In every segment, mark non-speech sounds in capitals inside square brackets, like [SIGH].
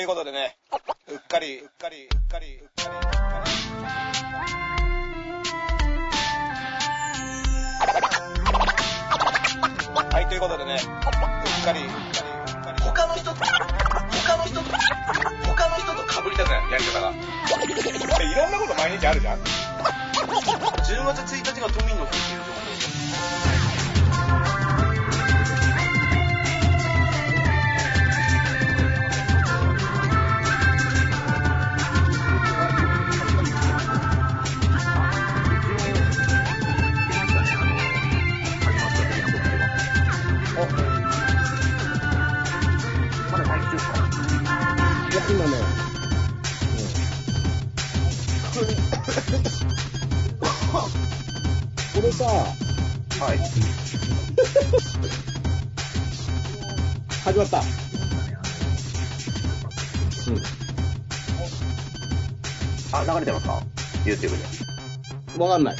ということでね、うっかり、うっかり、うっかり、うっかり、うっかり。はい、ということでね、うっかり、うっかり、うっかり。他の人と、他の人と、他の人と被りたくない、やり方が。いろんなこと毎日あるじゃん。10月1日が都民の日っていう情報これさ、はい。[LAUGHS] 始まった。あ、流れてますか ?YouTube で。うん。わかんない。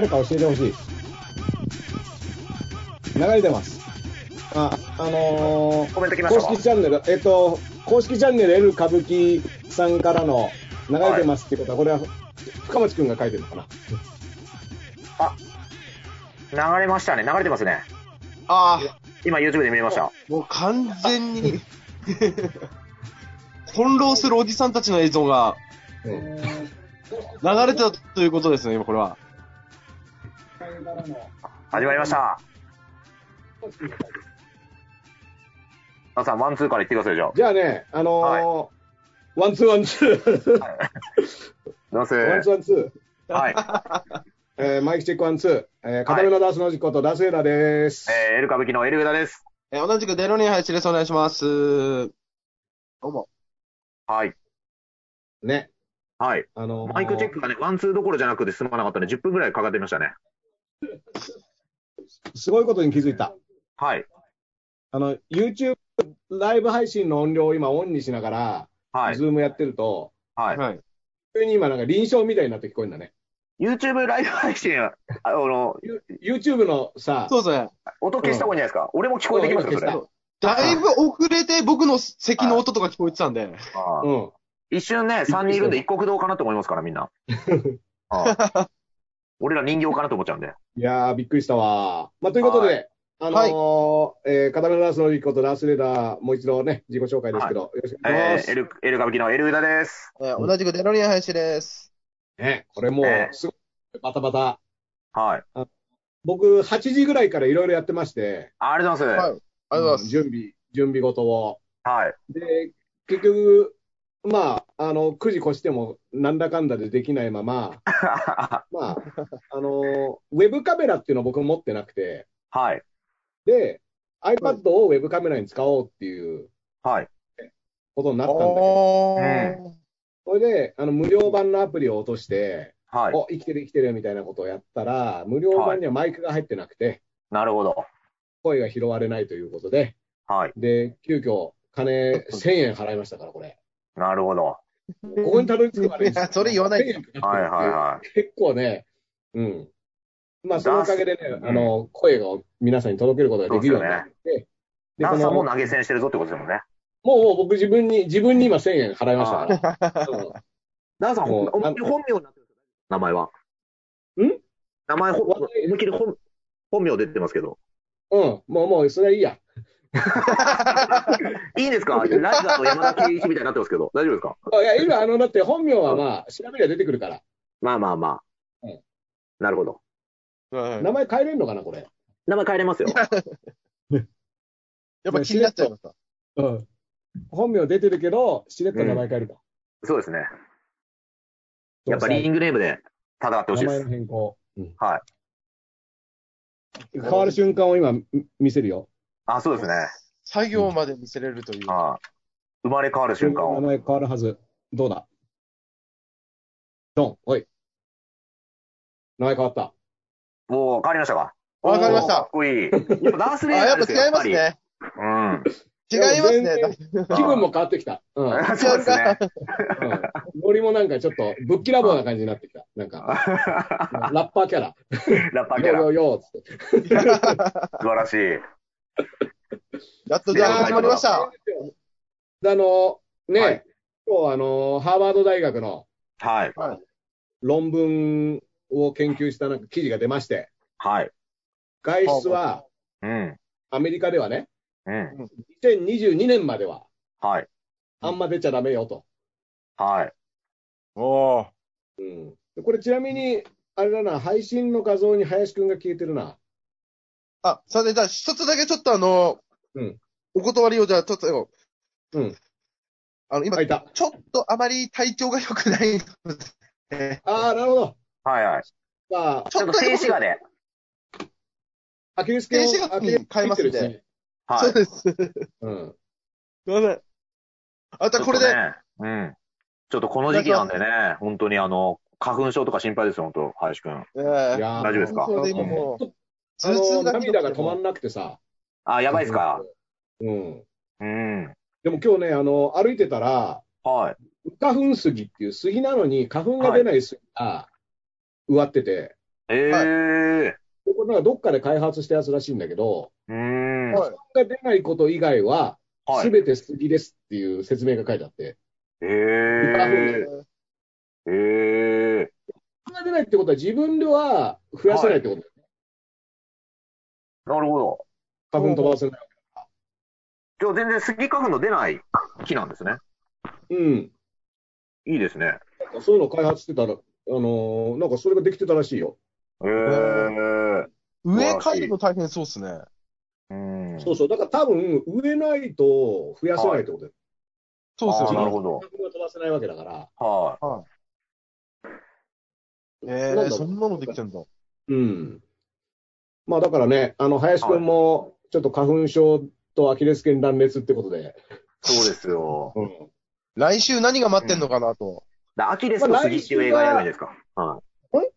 誰か教えてほしい。流れてます。あ、あのー、コメント来ました公か式チャンネル、えっと、公式チャンネル L 歌舞伎さんからの流れてますってことは、これは深町くんが書いてるのかな？流れましたね。流れてますね。あ今 YouTube で見れました。あ、もう完全に、翻弄するおじさんたちの映像がうん流れてたということですね、今これは。始まりました。皆さん、ワンツーから言ってください、じゃあ。じゃあね、あのーワンツーワンツー。ナス。ワンツーワンツー。はい。[LAUGHS] えーマイクチェックワンツー。えー、片目のダースのとダースレイダーです。えー、エル・カブキのエル上田です。えー同じくデロリアン林です。お願いします。どうも。はい。ね。はい。あのーマイクチェックがね、ワンツーどころじゃなくて済まなかったんで、10分ぐらいかかってましたね。すごいことに気づいた。はい。あの、YouTube ライブ配信の音量を今オンにしながら、はい。ズームやってると、はい。はい。急に今なんか輪唱みたいになって聞こえるんだね。YouTube ライブ配信、あの、You- YouTube のさ、そうですね。音消した方がいいんじゃないですか？俺も聞こえてきますよ、それ。うんだいぶ遅れて僕の席の音とか聞こえてたんで。あーうん。一瞬ね、3人いるんで一国道かなと思いますから、みんな。あー [LAUGHS] 俺ら人形かなと思っちゃうんで。いやー、びっくりしたわ。まあ、ということで、あのーえー、片目のダースの実ことダースレーダー、もう一度ね、自己紹介ですけど、よろしくお願いします。えー、エル、エル歌舞伎のエルウダです。えー同じくデロニーハイチです。ね、これもえう、すごい、バタバタ。はい。僕、8時ぐらいからいろいろやってまして、ありがとうございます。はい。ありがとうございます。準備、準備事を。はい。で、結局、まあ、あの、9時越しても、なんだかんだでできないまま、[LAUGHS] まあ、あの、ウェブカメラっていうのを僕持ってなくて、はい。で、iPad をウェブカメラに使おうっていうはい。ことになったんだけど、ー。それで、あの、無料版のアプリを落として、はい。お、生きてる生きてるみたいなことをやったら、無料版にはマイクが入ってなくて、なるほど。声が拾われないということで、はい。で、急遽、金1000円払いましたから、これ。なるほど。ここにたどり着くまでにいやそれ言わないで1000円かかってるはいはいはい。結構ね、うん。まあ、そのおかげでね、あの、声を皆さんに届けることができるようになって、で、ダンさんも投げ銭してるぞってことですもんね。もう、もう僕自分に、自分に今1000円払いましたから。う [LAUGHS] んダンさん、本名になってるんですよ名前は。ん名前、思いっきり本本名出てますけど。うん、もう、もう、それはいいや。[LAUGHS] いいんですか？ライザーと山田圭一みたいになってますけど。大丈夫ですか？いや、今、あの、だって本名はまあ、調べりゃ出てくるから。まあまあまあ。うんなるほど。はい名前変えれるのかな、これ？名前変えれますよ。やっぱ気になっちゃいました。うん。本名出てるけど、しれっと名前変えると。そうですね。やっぱリングネームで戦ってほしいです名前の。変更。うんはい。変わる瞬間を今、み見せるよ。あ、そうですね。作業まで見せれるという。はい。生まれ変わる瞬間を。名前変わるはず。どうだ？ドン、おい。名前変わった。もう変わりましたか？わかりましたおーかっこいい。やっぱダー [LAUGHS] スあ、レーダーですよやっぱ違います。ね。やっぱり違います全ね。然 [LAUGHS] 気分も変わってきた。うん。うんうん。そうですね。ノリもなんかちょっとぶっきらぼうな感じになってきた。なんか、[LAUGHS] ラッパーキャラ。ラッパーキャラ。よよよつって。素晴らしい。やっとじゃあ始まりました。あの、ね、はい今日あの、ハーバード大学のはい。論文を研究したなんか記事が出まして、はい。外出はうん。アメリカではね、うん。2022年までははい。あんま出ちゃダメよと。はい。おー。うん、でこれちなみに、あれだな、配信の画像に林くんが消えてるな。あ、さて、じゃあ一つだけちょっとあの、うんお断りをじゃあちょっと、うん。あの、今あ、い、た。ちょっとあまり体調が良くないので、ああ、なるほど。はいはい。まあ、ちょっと静止画で。アキレス腱を静止画に変えますんではい。そうです。すうん。いません。あ、じゃあこれで、ちょっとね。うん。ちょっとこの時期なんでね、本当にあの、花粉症とか心配ですよ、本当林くん。えーいやー大丈夫ですか？そうで今もう、あの、頭痛が涙が止まんなくてさ。あ、やばいっすかうん。うん。でも今日ね、あの、歩いてたら、はい。花粉杉っていう杉なのに花粉が出ない杉が植わってて、ええでこれなんかどっかで開発したやつらしいんだけど、ー。うん。はい花粉が出ないこと以外は、はい。すべて杉ですっていう説明が書いてあって、え花粉えー。ええ花粉が出ないってことは自分では増やせないってこと？なるほど。花粉飛ばせない。じゃあ全然スギ花粉の出ない木なんですね。うん。いいですね。なんかそういうの開発してたら、あのーなんかそれができてたらしいよ。ええー。上変えるの大変そうっすね。うん。そうそう。だから多分、植えないと増やせないってことだよ。そうっすよーなるほど。花粉が飛ばせないわけだから。はえー、なんだそんなのできてんだ。うん。まあだからね、あの、林くんも、ちょっと花粉症とアキレス腱断裂ってことで。い。そうですよ。うん。来週何が待ってんのかなと。だアキレスとスギっていう映画やればいいんですかはい。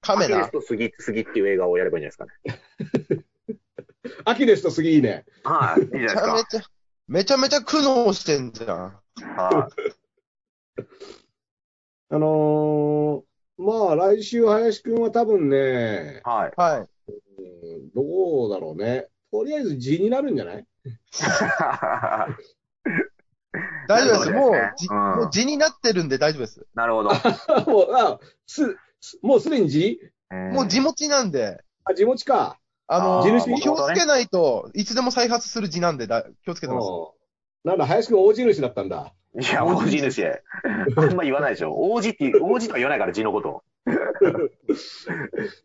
カメラアキレス。とスギ、スギっていう映画をやればいいんじゃないですかね。アキレスと杉いいね。はい。いいじゃないですかめちゃめ。ちゃ、めちゃめちゃ苦悩してんじゃん。はい。あのーまあ来週林くんは多分ね、はい。はい。うんどうだろうね。とりあえず字になるんじゃない？[LAUGHS] 大丈夫です。もうじうんもう字になってるんで大丈夫です。なるほど。[LAUGHS] もう、あ、す、すもうすでに字もう字持ちなんで、あ、字持ちか。あの地主気をつけないといつでも再発する字なんでだ気をつけてます。うんなんだ、林くん大地主だったんだ。いや、王子主。[LAUGHS] あんま言わないでしょ。王子って、王子とは言わないから、字のこと。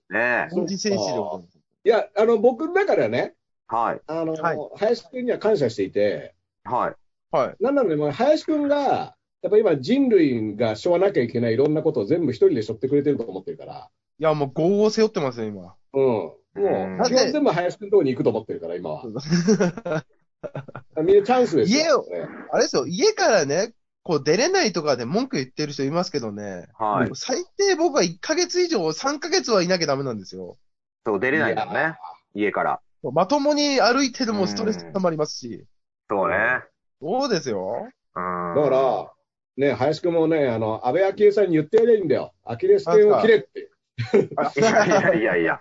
ねえ。文字選手力。いや、あの、僕の中ではね、はい。あの、はい林くんには感謝していて、はい。はい。なんなので、もう林くんが、やっぱ今人類が背負わなきゃいけないいろんなことを全部一人で背負ってくれてると思ってるから、いや、もう業を背負ってますよ、今。うん。もうんう、基本全部林くんのとこに行くと思ってるから、今は。[LAUGHS] みんなチャンスですよ。家をあれですよ、家からね、こう出れないとかで文句言ってる人いますけどね。はい。最低僕は1ヶ月以上、3ヶ月はいなきゃダメなんですよ。そう、出れないんだもんね。家から。まともに歩いてでもストレス溜まりますし。そうね。そうですよ。うん。だから、ね、林くんもね、あの、安倍昭恵さんに言ってやればいいんだよ。アキレス腱を切れって。いやいやいやいや。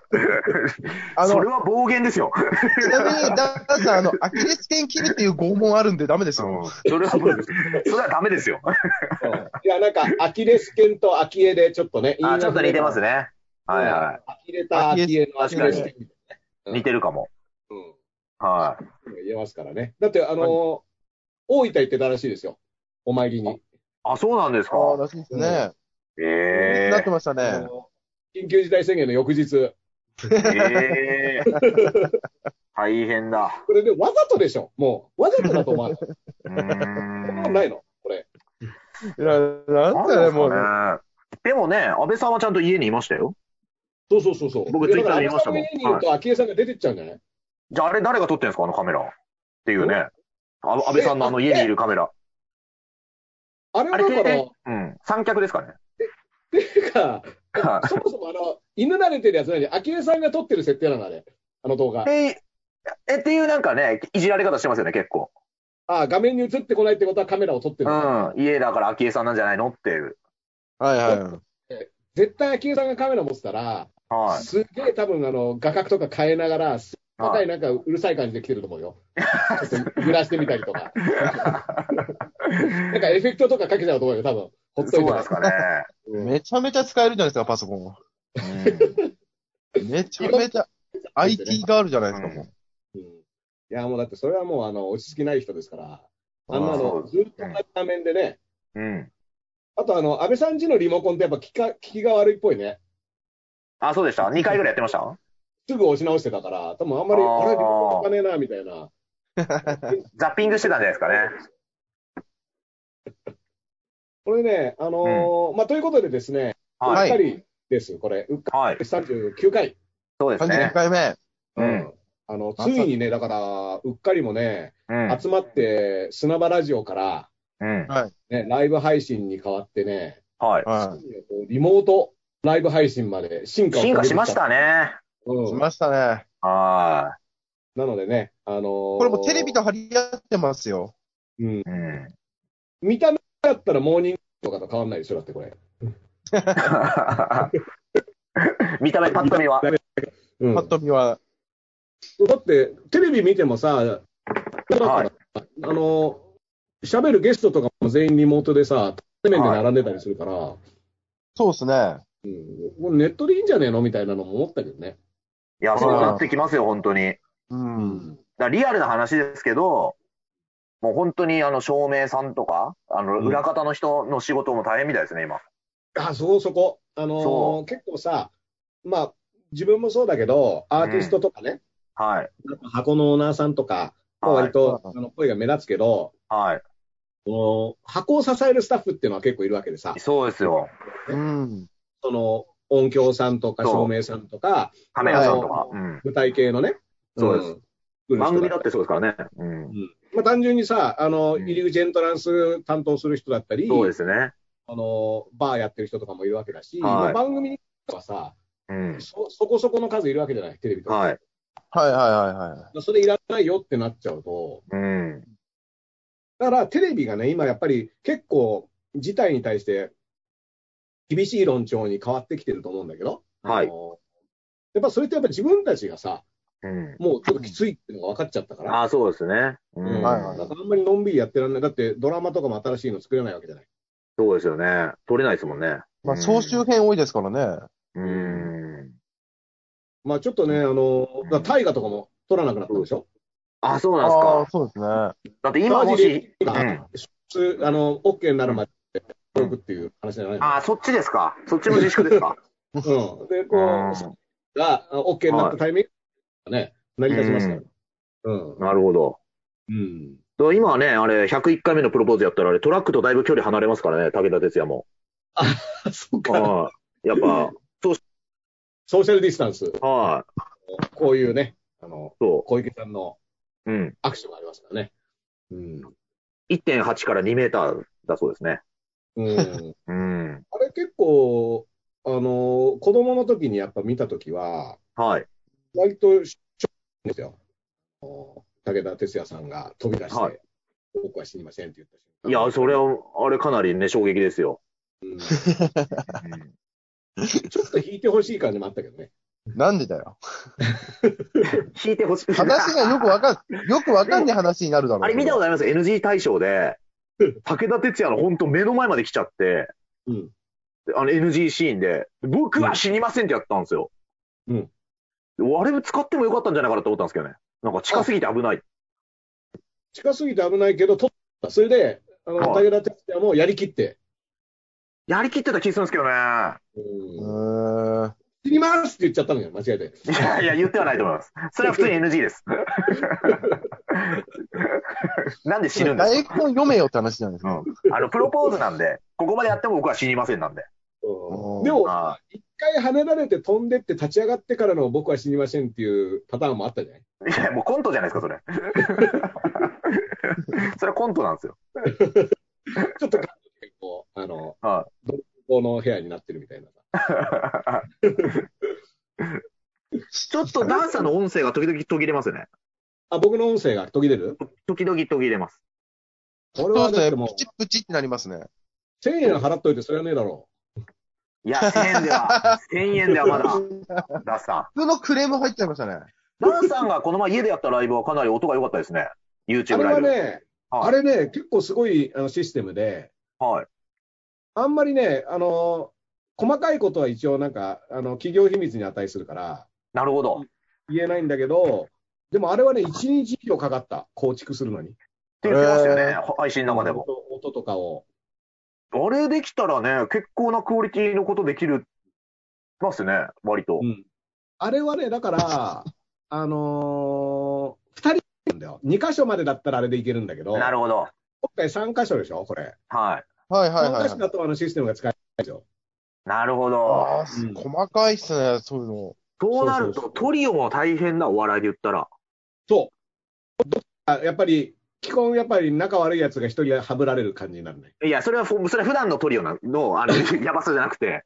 あのそれは暴言ですよ。ちなみに、ダンさん、あの、アキレス腱切るっていう拷問あるんでダメですうんよ。それは、それはダメですよ。うんいや、なんか、アキレス腱とアキエでちょっとね、あ、ちょっと似てますね。ね。はいはアキレタ、アキエのアキレス腱みたいい。似てるかも。な。うんはい。言えますからね。だって、あの、大分行ってたらしいですよ。お参りに。あ、そうなんですか？ああ、らしいですね。ええなってましたあね。の緊急事態宣言の翌日。ええ [LAUGHS] 大変だ。これでわざとでしょ？もう、わざとだと思わない？うーん。ないの？これ。いや、なんだよ、もう。ね。でもね、安倍さんはちゃんと家にいましたよ。そうそうそうそう。僕いやだから Twitter で見ましたもんにいると、昭恵さんが出てっちゃうんじゃない？じゃああれ誰が撮ってんですか？あのカメラ。っていうね。あ安倍さんのあの家にいるカメラ。あれはあれ、携だから、帯うん。三脚ですかね。[LAUGHS] てか、そもそもあの、犬慣れてるやつなんで、昭恵さんが撮ってる設定なの、あれ。あの動画。え、え、っていうなんかね、いじられ方してますよね、結構。あ、画面に映ってこないってことはカメラを撮ってる。うん。家だから昭恵さんなんじゃないの？っていう。はいはい。絶対秋江さんがカメラ持ってたら、はい。すっげえ多分あの、画角とか変えながら、すっごいなんかうるさい感じで来てると思うよ。ちょっと揺らしてみたりとか。[LAUGHS] なんかエフェクトとかかけちゃうと思うよ、多分。ほっといてそうなんですかね。うんめちゃめちゃ使えるじゃないですか、パソコン。うんめちゃめちゃ IT があるじゃないですか、もう。うんいや、もうだってそれはもうあの、落ち着きない人ですから。あんなあの、ずっと同じ画面でね。うん。あとあの、安倍さんちのリモコンってやっぱ効きか効きが悪いっぽいね。あ、そうでした [LAUGHS] ?2 回ぐらいやってました？すぐ押し直してたから、多分あんまり、あれ、かねえな、みたいな。[LAUGHS] ザッピングしてたんじゃないですかね。[LAUGHS] これね、あのーまあ、ということでですね、うっはい。かりです、これ。うっかはい。り39回。32そうですね。回目。うん。あの、ついにね、だから、うっかりもね、うん。集まって、砂場ラジオから、うん。ね、ライブ配信に変わってね、はい。はリモートライブ配信まで進化を進化しまし。たね。うんい。しましたね。はなのでね、あのーこれもうテレビと張り合ってますよ。うん。い。うん。見た目だったらモーニングとかと変わんないでしょ、だってこれ。[LAUGHS] 見た目、パッと見は。うん。パッと見は。だって、テレビ見てもさ、はいあの、喋るゲストとかも全員リモートでさ、対面で並んでたりするから、そうですね。うん、もうネットでいいんじゃねえのみたいなのも思ったけどね。いや、そうなってきますよ、本当に。うん。らリアルな話ですけど、もう本当にあの、照明さんとか、あの、うん裏方の人の仕事も大変みたいですね、今。あ、そこそこ。あのーそ結構さ、まあ、自分もそうだけど、アーティストとかね、はい。なんか箱のオーナーさんとか、割と、はいあの声が目立つけど、はい。この箱を支えるスタッフっていうのは結構いるわけでさ、そうですよ。うん。その音響さんとか照明さんとか、カメラさんとかは。うん。舞台系のね。そうですん番組だってそうですからね。うん。まあ、単純にさ、あの、うん入り口エントランス担当する人だったり、そうですね。あの、バーやってる人とかもいるわけだし、番組はさ、うん。そ、そこそこの数いるわけじゃない、テレビとか。はい。はいはいはいはい。それいらないよってなっちゃうと、うん。だからテレビがね、今やっぱり結構事態に対して厳しい論調に変わってきてると思うんだけど、はいやっぱそれってやっぱ自分たちがさ、うん。もうちょっときついっていうのが分かっちゃったから、ああ、そうですね。ううんん。はいはいだからあんまりのんびりやってらんない。だってドラマとかも新しいの作れないわけじゃない。そうですよね。撮れないですもんね。まあ、総集編多いですからね。うん。まあちょっとね、あの、大河とかも撮らなくなったでしょ？あ、そうなんですああか。そうですね。だって今もし、今うん。普通、あの、OK になるまで撮くっていう話じゃないの？ああ、そっちですか？そっちも自粛ですか？[LAUGHS] うん。で、うこんう、が、あ OK になったタイミングがね、成り立ちますから。うん。なるほど。うん。と今はね、あれ、101回目のプロポーズやったら、あれ、トラックとだいぶ距離離れますからね、武田鉄矢も。そうか。はい。やっぱ、ソーシャルディスタンス。はこういうね、あの、い。そ小池さんのう。うん。アクションがありますからね。うん。1.8から2メーターだそうですね。うん。[LAUGHS] うん。あれ結構、あの、子供の時にやっぱ見た時は、はい。割としょんですよ。あの武田鉄矢さんが飛び出して、はい僕は死にませんって言った瞬間いや、それは、あれかなりね、衝撃ですよ。うんうん [LAUGHS] ちょっと引いてほしい感じもあったけどね。なんでだよ。[LAUGHS] 引いてほしい。話がよくわかん、よくわかんない話になるだろう。あれ見たことあります ?NG 大賞でうん、武田鉄矢の本当目の前まで来ちゃって、うん。であの NG シーンで、僕は死にませんってやったんですよ。うんで。あれ使ってもよかったんじゃないかなと思ったんですけどね。なんか近すぎて危ない。近すぎて危ないけど、取った。それで、あの、はい武田鉄矢もやりきって、やりきってた気するんですけどね。うんうーん。死にますって言っちゃったのよ、間違えて。い [LAUGHS] やいや、言ってはないと思います。それは普通に NG です。[LAUGHS] なんで死ぬんです台本読めよって話なんですか、か。うん、あの、プロポーズなんで、ここまでやっても僕は死にませんなんで。うんでも、あ一回跳ねられて飛んでって立ち上がってからの僕は死にませんっていうパターンもあったじゃない？いや、もうコントじゃないですか、それ。[LAUGHS] それはコントなんですよ。ちょっとこう、あの、はこの部屋になってるみたいなさ。[LAUGHS] ちょっとダンサーの音声が時々途切れますよね。あ、僕の音声が途切れる？時々途切れます。これはプチプチってなりますね。1000円払っといてそれはねえだろいや、1000円では、[LAUGHS] 1000円ではまだ、ダンさ普通のクレーム入っちゃいましたね。ん。ダンさんがこの前家でやったライブはかなり音が良かったですね。う。あ YouTube れライブ。はね、はいあれね、結構すごいあのシステムで、はい。あんまりね、あの、細かいことは一応なんか、あの、企業秘密に値するから、なるほど。っ言えないんだけど、でもあれはね、1日以上かかった、構築するのに。て言ってましたよねへ。配信の中でも。音音とかを。あれできたらね、結構なクオリティのことできる、ますね、割とう。ん。あれはね、だから、あのー、2人なんだよ。2箇所までだったらあれでいけるんだけど、なるほど。今回3箇所でしょ、これ。はい。3はいはいはい箇所。だとあのシステムが使えないでしょ。なるほど。細かいっすね、そういうの。そうなると、そうそうそうトリオも大変なお笑いで言ったら。そう。あやっぱり、基本やっぱり仲悪い奴が一人はぶられる感じになるね。いや、それはふ、それは普段のトリオなの、あの、[LAUGHS] やばさじゃなくて。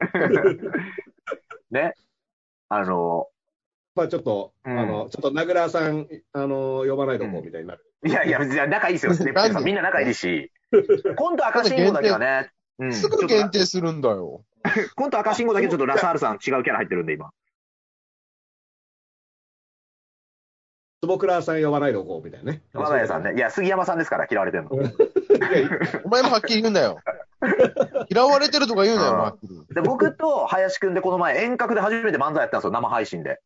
[LAUGHS] ね。あの、まあちょっと、うんあの、ちょっと名倉さん、あの、呼ばないとこうみたいになる。いやいや、別に仲いいですよ、ステップさん。みんな仲いいし。コント赤信号だけはね、うん。すぐ限定するんだよ。コント赤信号だけちょっとラサールさん違うキャラ入ってるんで、今。坪倉さん呼ばないでおこうみたいなね。我が家さんね。いや、杉山さんですから嫌われてるの。[LAUGHS] お前もはっきり言うんだよ。嫌われてるとか言うなよ、はっきり。で、僕と林くんでこの前遠隔で初めて漫才やったんですよ、生配信で。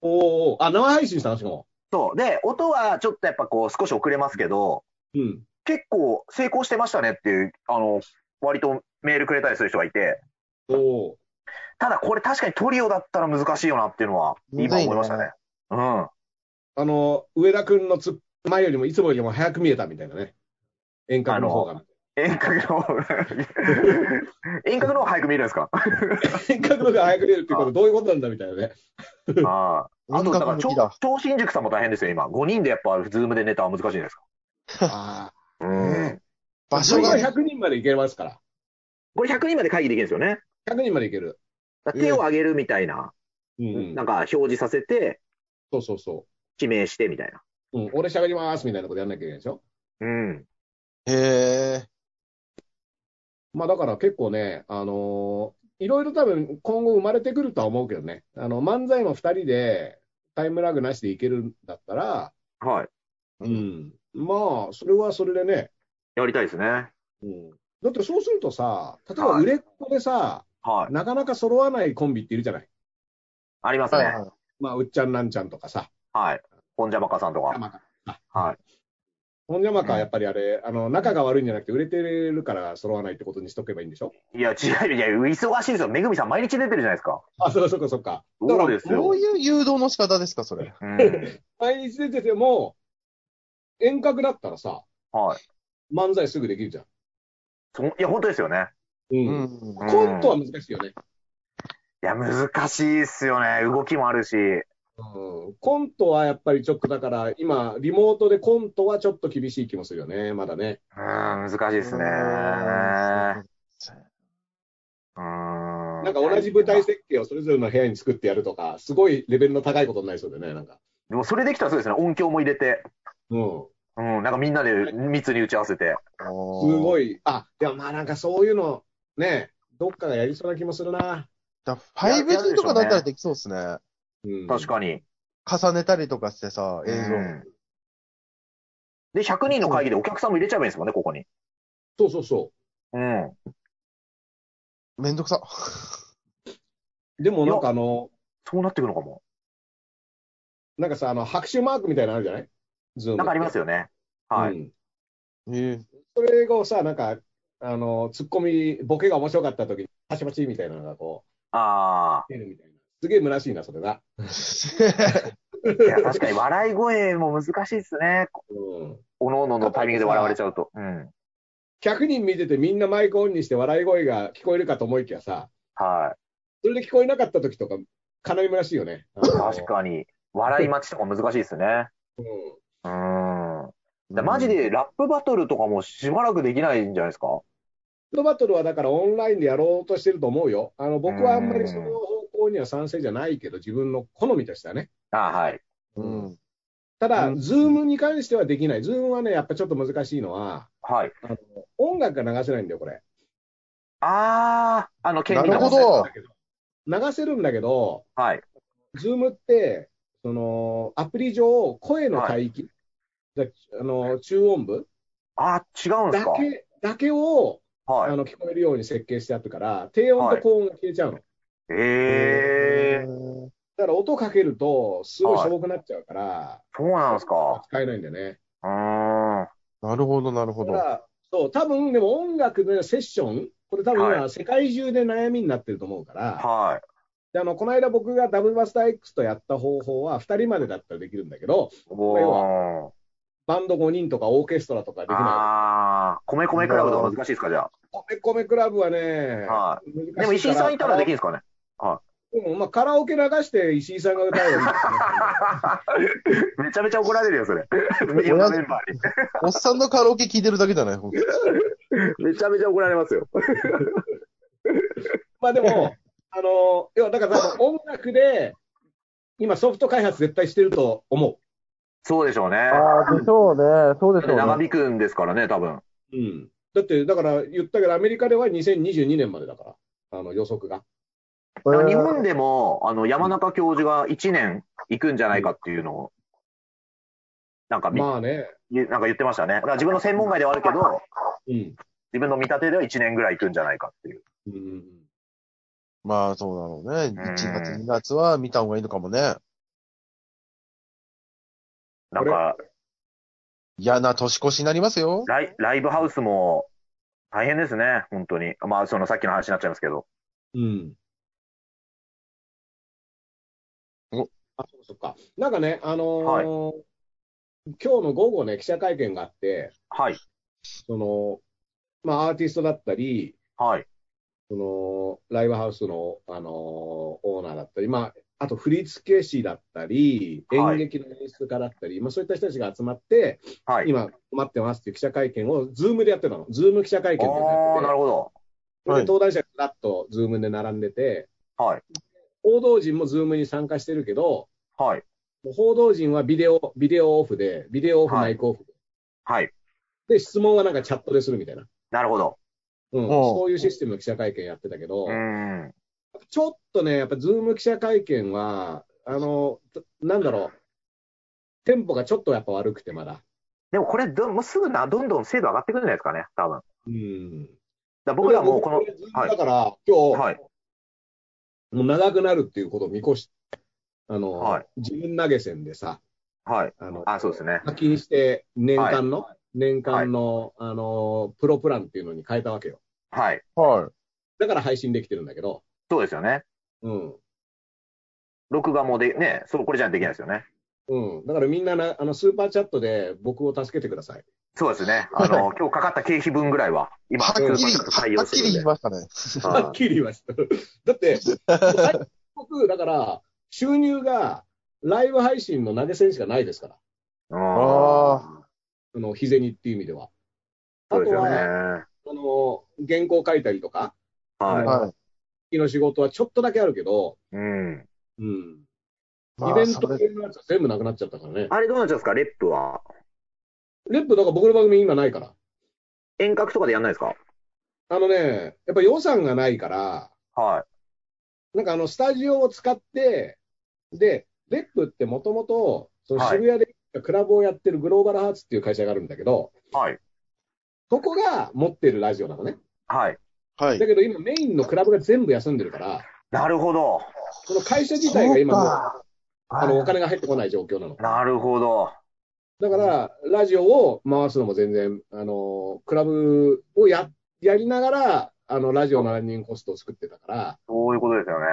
おーおーあ、生配信したのしかも。そう。で、音はちょっとやっぱこう少し遅れますけど、うん。結構成功してましたねっていう、あの、割とメールくれたりする人がいて。ただこれ確かにトリオだったら難しいよなっていうのは、今思いましたね。うん。あの、上田くんのつ前よりもいつもよりも早く見えたみたいなね。遠隔の方が。遠隔の、遠隔の方が早く見えるんですか？遠隔の方が早く見えるってことどういうことなんだみたいなね。ああ。あと、だから、超超新塾さんも大変ですよ、今。5人でやっぱ、ズームでネタは難しいじゃないですか。ああ。うん。場所が場所が、100人までいけますから。これ100人まで会議できるんですよね。100人までいける。だから手を挙げるみたいな、うん、うんなんか表示させて、そうそうそ指名してみたいな。う。うん。俺喋りますみたいなことやんなきゃいけないでしょ？うん。へえ。まあだから結構ね、あのーいろいろ多分今後生まれてくるとは思うけどね。あの、漫才も2人でタイムラグなしでいけるんだったら、はい。うん。まあ、それはそれでね。やりたいですね。うん。だってそうするとさ、例えばはい売れっ子でさ、はい。なかなか揃わないコンビっているじゃない。ありますね。まあ、うっちゃんなんちゃんとかさ。はい。本邪魔かさんとか。はい。本邪魔かはやっぱりあれ、あの、仲が悪いんじゃなくて売れてるから揃わないってことにしとけばいいんでしょ？いや、違う、いや、忙しいですよ。めぐみさん毎日出てるじゃないですか。あ、そうかそうかそうか。だからそうですよどう。いう誘導の仕方ですか、それ？うん。毎日出てても、遠隔だったらさ、はい。漫才すぐできるじゃん。そいや、本当ですよね。う。うんん。コントは難しいよね。いや、難しいっすよね。動きもあるし。うん。コントはやっぱりちょっとだから、今、リモートでコントはちょっと厳しい気もするよね、まだね。うん、難しいですね。うん。なんか同じ舞台設計をそれぞれの部屋に作ってやるとか、すごいレベルの高いことになりそうでね、なんか。でもそれできたらそうですね。音響も入れて。うん。うん、なんかみんなで密に打ち合わせて。すごい。い。あ、でもまあなんかそういうの、ね、どっかがやりそうな気もするな。だ 5G とかだったらできそうですね。うん。確かに。重ねたりとかしてさ、映像。うんで、100人の会議でお客さんも入れちゃえばいいんですもんね、ここに。そうそうそうん。めんどくさ。う。でもなんかあの、そうなってくるのかも。なんかさ、あの、拍手マークみたいなのあるじゃない？ズーム。なんかありますよね。はい。うんええそれがさ、なんか、あの、ツッコミ、ボケが面白かった時に、パチパチみたいなのがこあう、出るみたいな。すげえ虚しいな、それな。あ。いや、確かに笑い声も難しいですね。うん。おのおののタイミングで笑われちゃうと。うん。100人見ててみんなマイクオンにして笑い声が聞こえるかと思いきやさ、はそれで聞こえなかった時とか、かなり虚しいよね。い。確かに。笑い待ちとか難しいですね。うん。うん。だマジでラップバトルとかもしばらくできないんじゃないですか？フードバトルはだからオンラインでやろうとしてると思うよ。あの、僕はあんまりその方行には賛成じゃないけど、自分の好みとしてはね。あはい。うん。ただ、うんズームに関してはできない。ズームはね、やっぱちょっと難しいのは、はい。あの音楽が流せないんだよ、これ。あー、あの、権利のなるほど流せるんだけど、はい。ズームって、その、アプリ上、声の帯域、だあの、中音部？あー、違うんですか？だけ、だけを、はい。あの、聞こえるように設計してあったから、低音と高音が消えちゃうの。えー、だから音かけると、すごいしょぼくなっちゃうから、そうなんですか？使えないんだよね。うーん。なるほど、なるほど。だから、そう、多分でも音楽のセッション、これ多分は今、世界中で悩みになってると思うから、はい。であのこの間僕がダブルバスター X とやった方法は、2人までだったらできるんだけど、おれー。バンド5人とかオーケストラとかできなあー、米米クラブとか難しいですか、じゃい。コメコメクラブはね、はいあ。でも石井さんいたらできるんですかね。うんまあ、カラオケ流して石井さんが歌えばいいめちゃめちゃ怒られるよ、それ。いろんなメンバーに。おっさんのカラオケ聞いてるだけじゃないめちゃめちゃ怒られますよ。まあでも、あの、要はだから音楽で、今ソフト開発絶対してると思そうでしょうね。ああ、でしょうね。そうでしょうね。長引くんですからね、多分。う。うん。だって、だから言ったけど、アメリカでは2022年までだから、あの予測が。日本でも、あの、山中教授が1年行くんじゃないかっていうのを、なんかみ、まあね。なんか言ってましたね。だから自分の専門外ではあるけど、うん。自分の見立てでは1年ぐらい行くんじゃないかっていう。うん、まあ、そうだろうね。ん1月、2月は見た方がいいのかもね。なんか、嫌な年越しになりますよ。ライライブハウスも大変ですね、本当に。まあ、そのさっきの話になっちゃいますけど。うん。おあ、そうそっか。なんかね、あのー今日の午後ね、記者会見があって、はい。その、まあ、アーティストだったり、はい。その、ライブハウスの、あのーオーナーだったり、まあ、あと振付師だったり、はい演劇の演出家だったり、まあ、そういった人たちが集まって、はい。今、困ってますっていう記者会見を、ズームでやってたの。ズーム記者会見っていうのをああ、なやっててるほど。はいで登壇者がずらっとズームで並んでて、はい。報道陣もズームに参加してるけど、はい。報道陣はビデオ、ビデオオフで、ビデオオフ、はいマイクオフで。はい。で、質問はなんかチャットでするみたいな。なるほど。うん、そういうシステムの記者会見やってたけど、うーん。ちょっとね、やっぱズーム記者会見は、あの、なんだろう、テンポがちょっとやっぱ悪くて、まだ。でもこれど、もうすぐな、どんどん精度上がってくるんじゃないですかね、多分。だかうん。ら僕らもこのだから、今日、はい。もう長くなるっていうことを見越し、あの、はい自分投げ銭でさ、はい。あの、あ、そうですね。課金して年間の、年間の、あの、プロプランっていうのに変えたわけよ。はい。はだから配信できてるんだけど、そうですよね。うん。録画もで、ね、そう、これじゃできないですよね。うん。だからみんなな、あの、スーパーチャットで僕を助けてください。そうですね。あの、[LAUGHS] 今日かかった経費分ぐらいは、い。今、はっきり、はっきり。言いましたね。はっきり言いました。だって、僕、だから、収入が、ライブ配信の投げ銭しかないですから。ああ。あの、日銭っていう意味では。あとそうですよね。は、あの、原稿書いたりとか、ははい。日の仕事はちょっとだけあるけど、い。うん。うん。まあイベント系のやつは全部なくなっちゃったからね。あれどうなっちゃうんですか、レップは？レップ、だから僕の番組今ないから。遠隔とかでやんないですか？あのね、やっぱ予算がないから、はなんかあの、スタジオを使って、で、レップってもともと、そのはい渋谷でクラブをやってるグローバルハーツっていう会社があるんだけど、い。はい。そこが持ってるラジオなのね。はい。はいだ。けど今メインのクラブが全部休んでるから、なるほど。その会社自体が今もう、あの、お金が入ってこない状況なの。なるほど。だから、ラジオを回すのも全然、あの、クラブをや、やりながら、あの、ラジオのランニングコストを作ってたから、そういうことですよね。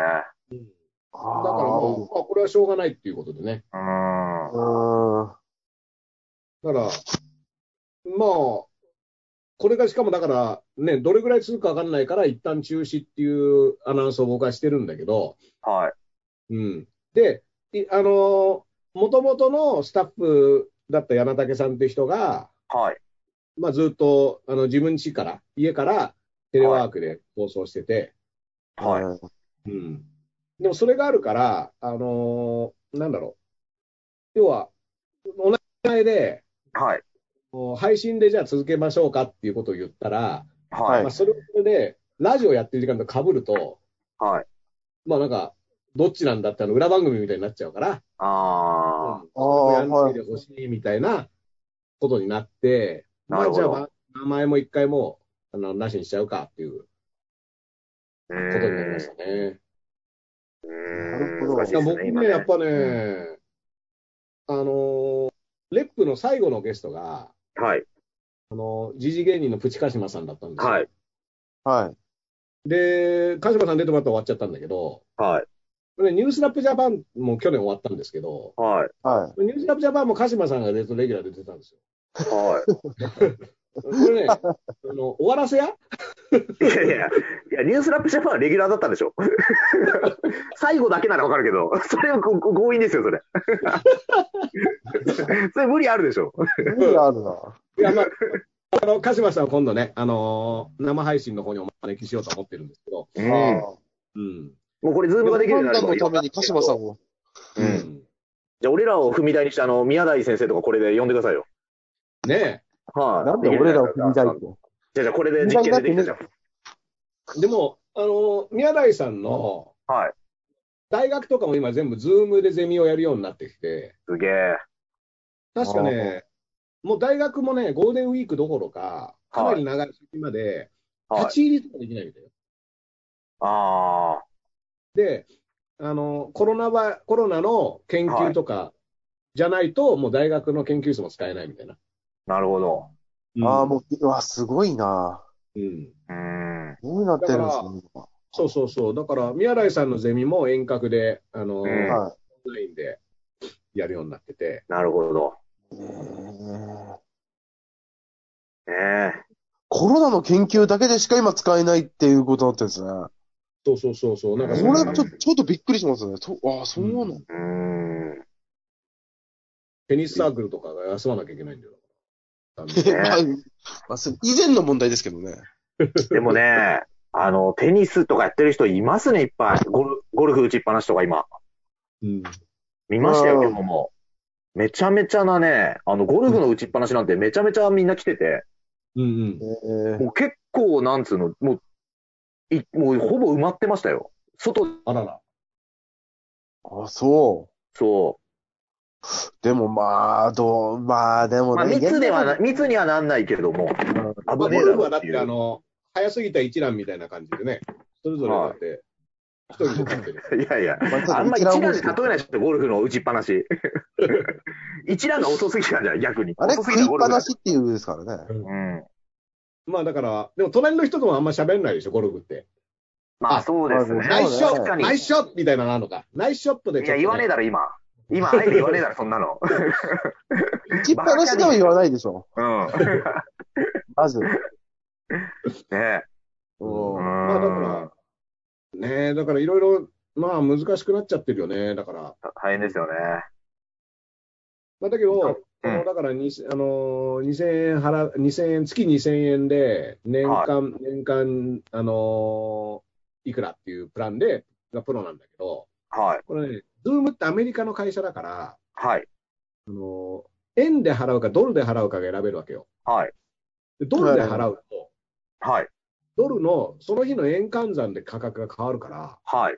だからまあ、まあこれはしょうがないっていうことでね。うーん。うん。だから、まあ、これがしかもだから、ね、どれぐらい続くかわかんないから、一旦中止っていうアナウンスを僕はしてるんだけど、はい。うん。で、いあのもともとのスタッフだった柳竹さんっていう人が、はい。まあ、ずっとあの自分家から、家からテレワークで放送してて、はい。うん。でもそれがあるから、あのーなんだろう。要は、同じ前で、はい。配信でじゃあ続けましょうかっていうことを言ったら、はい。まあ、それで、ラジオやってる時間と被ると、はい。まあなんか、どっちなんだってあの裏番組みたいになっちゃうから、あうんそれをやんないでほしいみたいなことになって、まあじゃあ、名前も一回もう、あの、なしにしちゃうかっていうこー。とになりましたね。うーなるほどいや僕ね、ねやっぱね、あのーレップの最後のゲストが、はい。あの、時事芸人のプチカシマさんだったんですよ。はい。はい。で、カシマさん出てもらって終わっちゃったんだけど、はい。これニュースラップジャパンも去年終わったんですけど、はい。はニュースラップジャパンもカシマさんがレレギュラーで出てたんですよ。はい。[LAUGHS] これね、あの終わらせや？いやいや、いや、ニュースラップジャパンはレギュラーだったんでしょ [LAUGHS] 最後だけならわかるけど、それは強引ですよ、それ。[LAUGHS] それ無理あるでしょ。い。意味があるな。いや、まあ、あの、鹿島さんは今度ね、あのー生配信の方にお招きしようと思ってるんですけど、うん。あうん。もうこれ、ズームができるようにな判る断のために鹿島さんを。う。うんん。じゃあ、俺らを踏み台にして、あの、宮台先生とかこれで呼んでくださいよ。ねはい。なんで俺らを踏み台って。じゃあ、じゃあこれで実験でできたじゃん。え。でも、あのー宮台さんのはい。大学とかも今全部ズームでゼミをやるようになってきて、すげえ。確かね、もう大学もね、ゴールデンウィークどころか、かなり長い先まで、はい立。ち入りとかできないみたいよ。あで、あの、コロナは、コロナの研究とかじゃないと、もう大学の研究室も使えないみたいな。ー、なるほど。ああ、もう、うわ、すごいな。うん。うーん。どうなってるんですか、今そうそうそう。だから、宮台さんのゼミも遠隔で、あの、うんオンはラインでやるようになってて。なるほど。い。えーええコロナの研究だけでしか今使えないっていうことになってるんですね。そうそうそうそう。なんかこそれれちょ、ちょっとびっくりしますね。とああ、そうなの、うーん。テニスサークルとかが休まなきゃいけないんだよ。あの [LAUGHS] まあ、まあ、それ以前の問題ですけどね。[LAUGHS] でもね、あの、テニスとかやってる人いますね、いっぱい。ゴルゴルフ打ちっぱなしとか今。うん。見ましたよ、うん今日も。めちゃめちゃなね、あの、ゴルフの打ちっぱなしなんてめちゃめちゃみんな来てて、うんえーもう結構、なんつうの、もう、い、もうほぼ埋まってましたよ。外、あらら。あ、そそう。でもまあ、どう、まあでう。もね。まあ、密ではな、現密にはなんないけども、まあ、危ねえゴだルフはだってろうっていう。あの、早すぎた一覧みたいな感じでね、それぞれだって、一人で立ってる。[LAUGHS] いやいや、まあんま一一覧覧で例えないでしょ、ゴルフの打ちっぱなし。[LAUGHS] 一覧が遅すぎたんじゃん、逆に。あれ？遅す食いっぱぎたゴルフだなしっていうですからね。うん。まあだから、でも隣の人ともあんま喋んないでしょ、ゴルフって。まあ、そうですね。あナイスショット、確かにナイスショットみたいなのあるのか。ナイスショットでいや、ね。言わねえだろ、今。今、あえて言わねえだろ、そんなの。打ちっぱなしでは言わないでしょ。うん。まず。ねえ。うんまあだから、ねえ、だからいろいろ、まあ難しくなっちゃってるよね。だから。大変ですよね。まあだけど、うんだからに、あのー、2000円払、2000円、月2000円で、年間、年間、あのーいくらっていうプランで、がプロなんだけど、はい。これね、ズームってアメリカの会社だから、はい。あのー円で払うかドルで払うかが選べるわけよ。はい。でドルで払うと、はい。ドルのその日の円換算で価格が変わるから、はい。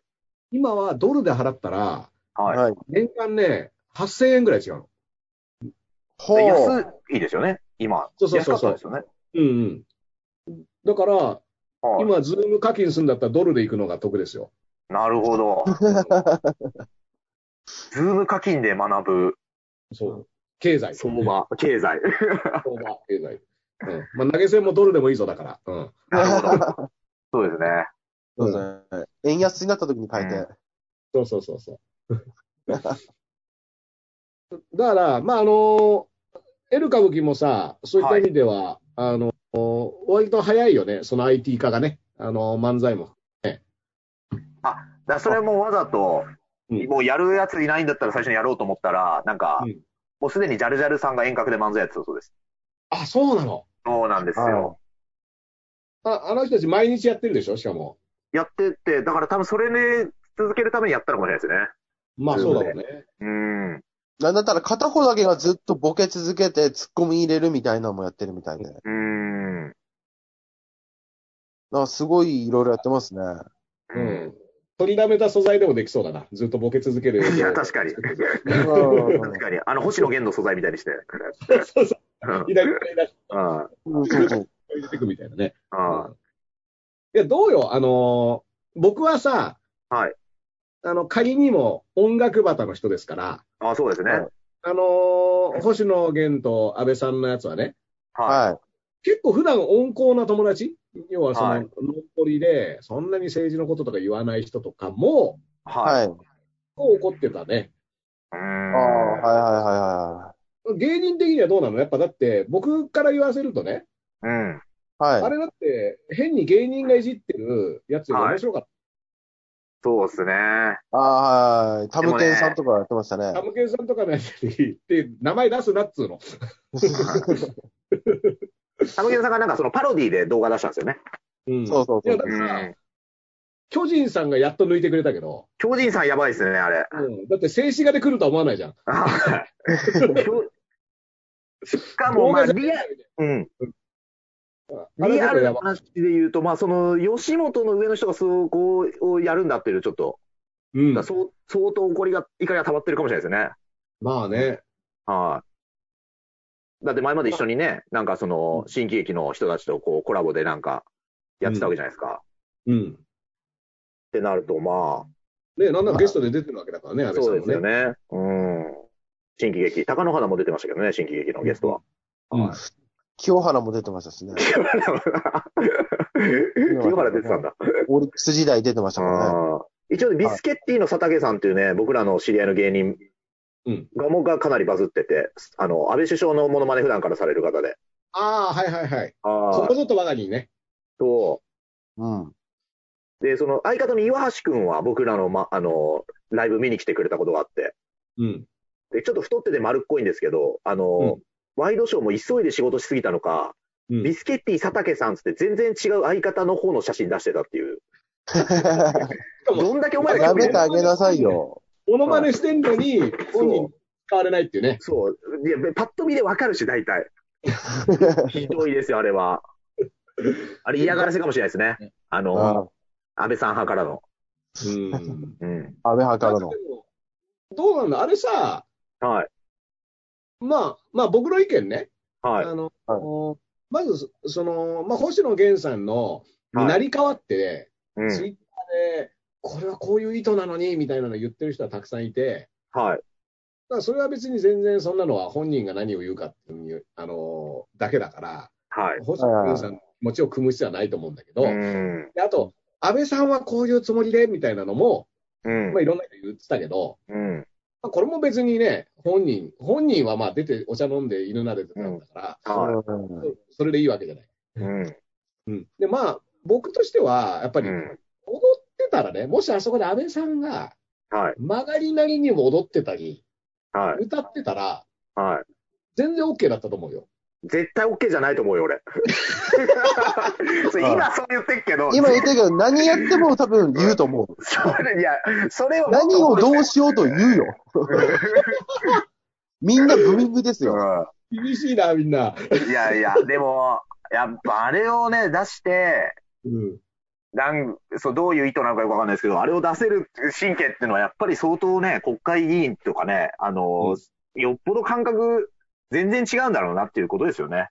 今はドルで払ったら、はい。はい。年間ね、8000円ぐらい違うの。ほう。安いですよね、今。そうそうそうそう安かったですよね。うんうん。だから、はい今、ズーム課金するんだったらドルで行くのが得ですよ。なるほど。[LAUGHS] ズーム課金で学ぶそう。経済。相場、経済。相場、経済。うん。まあ、投げ銭もドルでもいいぞ、だから。うん。なるほど。そうですね。そうですね。円安になった時に変えて。そうそうそうそう。[LAUGHS] だから、まあ、あの、エル歌舞伎もさ、そういった意味では、あの、割と早いよね、その IT 化がね。あの、漫才も。だからそれもわざと、うんもうやるやついないんだったら最初にやろうと思ったら、なんか、うんもうすでにジャルジャルさんが遠隔で漫才やってたそうです。あ、そうなの？そうなんですよ。ああの人たち毎日やってるでしょ、しかも。やってて、だから多分それね、続けるためにやったのかもしれないですね。まあそうだろうね。うん。なんだったら片方だけがずっとボケ続けて突っ込み入れるみたいなのもやってるみたいで。うん。なんかすごいいろいろやってますね。うん。取りだめた素材でもできそうだな。ずっとボケ続ける。いや、確かに。[LAUGHS] うん確かに。あの、星野源の素材みたいにして。そうそう。うん。左から出しあうんそうそう入れていくみたいなね。あ。いや、どうよ、あのー僕はさ、はい。あの、仮にも音楽バタの人ですから、あそうですね。はいあのー星野源と安倍さんのやつはね、はは結構普段温厚な友達？要はその、はいのっぽりで、そんなに政治のこととか言わない人とかも、い。い。は。はいい。怒ってたね。うーんああ、はいはいは芸人的にはどうなの？やっぱだって、僕から言わせるとね、うん。いはい。はい。あれだって、変に芸人がいじってるやつより面白かった。そうですね。ああ、はい。タムケンさんとかやってましたねタ。ムケンさんとかのやつに、で、名前出すなっつうの。[LAUGHS] タムケンさんがなんかそのパロディで動画出したんですよね。うんそうそうそういや、だってさ、巨人さんがやっと抜いてくれたけど、巨人さんやばいですね、あれ。うん、だって静止画で来るとは思わないじゃん。[LAUGHS] しかも、まあ、リア、うん。リアルな話で言うと、まあ、その、吉本の上の人がそこをやるんだっていう、ちょっと、うんだからそう相当怒りが、怒りが溜まってるかもしれないですよね。まあね。はい。だって前まで一緒にね、なんかその、新喜劇の人たちとこう、コラボでなんか、やってたわけじゃないですか。うん。ってなると、まね、なんならゲストで出てるわけだからね、あ、安倍さそうですんもね。よね。うん。新喜劇。高野花も出てましたけどね、新喜劇のゲストは。うんはい清原も出てましたしね。[LAUGHS] 清原出てたんだ。オリックス時代出てましたからね。一応、ビスケッティの佐竹さんっていうね、僕らの知り合いの芸人うんがもがかなりバズってて、あの、安倍首相のモノマネ普段からされる方で。ああ、はいはいはい。ああここ、ぞとばかりにね。そうん。う。で、その相方の岩橋くんは僕らの、ま、あの、ライブ見に来てくれたことがあって、うん。で、ちょっと太ってて丸っこいんですけど、あの、ワイドショーも急いで仕事しすぎたのか、うんビスケッティ佐竹さんつって全然違う相方の方の写真出してたっていう。[LAUGHS] どんだけお前らやめてあげなさいよ。モノマネしてんのに、本人使われないっていうね。そう。いや、パッと見でわかるし、大体。ひどいですよ、あれは。あれ嫌がらせかもしれないですね。あの、あ安倍さん派からの。うん。うん。安倍派からのどうなんだあれさ、はい。まあ、まあ僕の意見ね。はい。あの、はまず、その、まあ、星野源さんの、はい成り代わって、うん。ツイッターで、これはこういう意図なのに、みたいなの言ってる人はたくさんいて、はい。だからそれは別に全然そんなのは本人が何を言うかっていう、あのだけだから、はい。星野源さんの気持ちを組む必要はないと思うんだけど、うん。であと、安倍さんはこういうつもりで、みたいなのも、うんまあ、いろんな人言ってたけど、うん。まあ、これも別にね、本人、本人はまあ出てお茶飲んで犬なでてたんだから、はうんそれでいいわけじゃない。い。うん。うん、で、まあ、僕としては、やっぱり、うん。たらね、もしあそこで安倍さんがはい。曲がりなりにも踊ってたり、はい。歌ってたら、はい。全然 OK だったと思うよ。絶対 OK じゃないと思うよ、俺。[LAUGHS] そう今そう言ってっけど、今言ったけど、何やっても多分言うと思う。[LAUGHS] それ、いや、それを。何をどうしようと言うよ。[LAUGHS] みんなブミブですよ。厳しいな、みんな。いやいや、でも、やっぱあれをね、出して、うん。なんそうどういう意図なのかよくわかんないですけど、あれを出せる神経っていうのはやっぱり相当ね、国会議員とかね、あの、よっぽど感覚全然違うんだろうなっていうことですよね。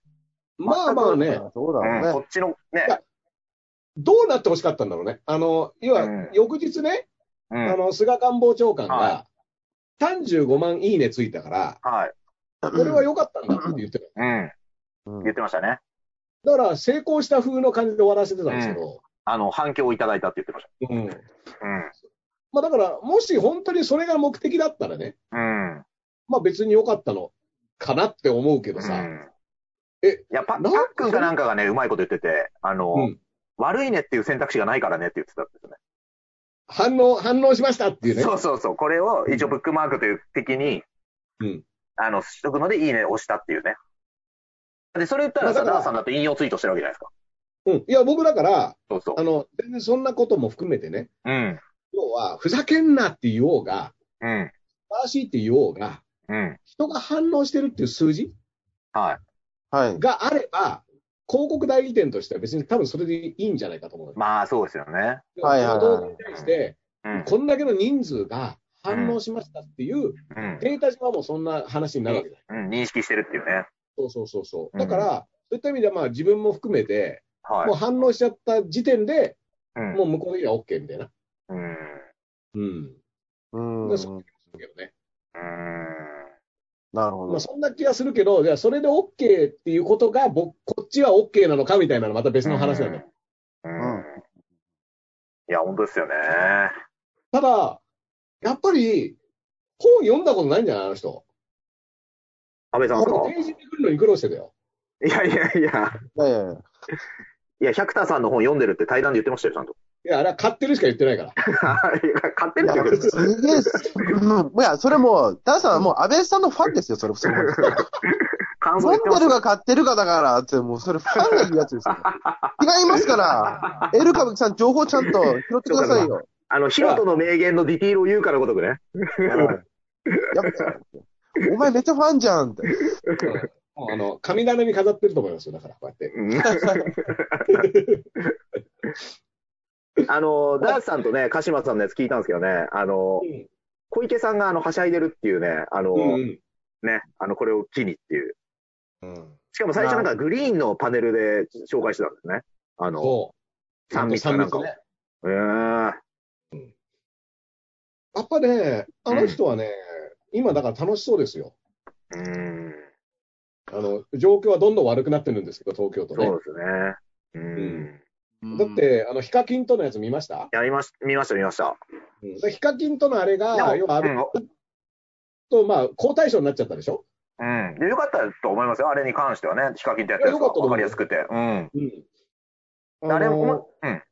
まあまあね、そうだうん、ろうね。こっちのねどうなってほしかったんだろうね。あの、要はうん、翌日ね、うん、あの、菅官房長官はが、35万いいねついたから、はい、これは良かったんだって言ってた。うん、うん言ってましたね。だから、成功した風の感じで終わらせてたんですけど、あの、反響をいただいたって言ってましうん。た。まあだから、もし本当にそれが目的だったらね、うん、うん。まあ別に良かったのかなって思うけどさ、うんえいや、パックンかなんかがね、うまいこと言ってて、あの、うん悪いねっていう選択肢がないからねって言ってたんですよね。反応、反応しましたっていうね。そうそうそう。これを一応ブックマークという的に、うんあの、しとくのでいいね押したっていうね。で、それ言ったらさ、ダーさんだって引用ツイートしてるわけじゃないですか。うん。いや、僕だから、そうそうあ。の、全然そんなことも含めてね、うん。要は、ふざけんなって言おうが、うん。素晴らしいって言おうが、うん。人が反応してるっていう数字はい。はい。があれば、広告代理店としては別に多分それでいいんじゃないかと思う。まあ、そうですよね。はいはいに対して、うん。こんだけの人数が反応しましたっていう、うん。データ上はもうそんな話になるわけだよ。うん。認識してるっていうね。そうそうそうだから、そういった意味ではまあ自分も含めて、はいもう。反応しちゃった時点で、うん。もう向こう的には OK みたいな。うん。うん。うん。でそういう気がするけどね。うん。なるほど。まあそんな気がするけど、じゃあそれで OK っていうことが、僕、こっちは OK なのかみたいなのまた別の話なんだよ。うん。いや、本当ですよね。ただ、やっぱり、本読んだことないんじゃない？あの人。安倍さん俺、ページめくるのに苦労してたよ。いやいやいや。いやいやいや。百田さんの本読んでるって対談で言ってましたよ、ちゃんと。いや、あれは買ってるしか言ってないから。買ってるいやって言ってる。すげえす、うんいや、それもう、ダンさんはもう安倍さんのファンですよ、それ、それ。感想飲んでるか買ってるかだからって、もうそれファンが言うやつですよ。違いますから、エル歌舞伎さん情報ちゃんと拾ってくださいよ。[LAUGHS] あの、ヒロトの名言のディティールを言うからごとくね。やっぱ、お前めっちゃファンじゃんって。もうあの、神棚に飾ってると思いますよ。だから、こうやって。[LAUGHS] あの、ダースさんとね、鹿島さんのやつ聞いたんですけどね、あの、小池さんがあの、はしゃいでるっていうね、あの、うんうん。ね、あの、これを機にっていう。うん。しかも最初なんかグリーンのパネルで紹介してたんですね。あの。三密かなんかを。ね。えーやっぱね、あの人はね、今だから楽しそうですよ。うーん。あの、状況はどんどん悪くなってるんですけど、東京都ね。そうですね。うーん。だっ、て、あの、ヒカキンとのやつ見ました？やりまし、見ました、見ました。うんでヒカキンとのあれが、要はあれと、まあ、好対象になっちゃったでしょ？うん。で、よかったと思いますよ、あれに関してはね。ヒカキンってやったやつかったと思うわかりやすくて。うん。うん。あれも、うん。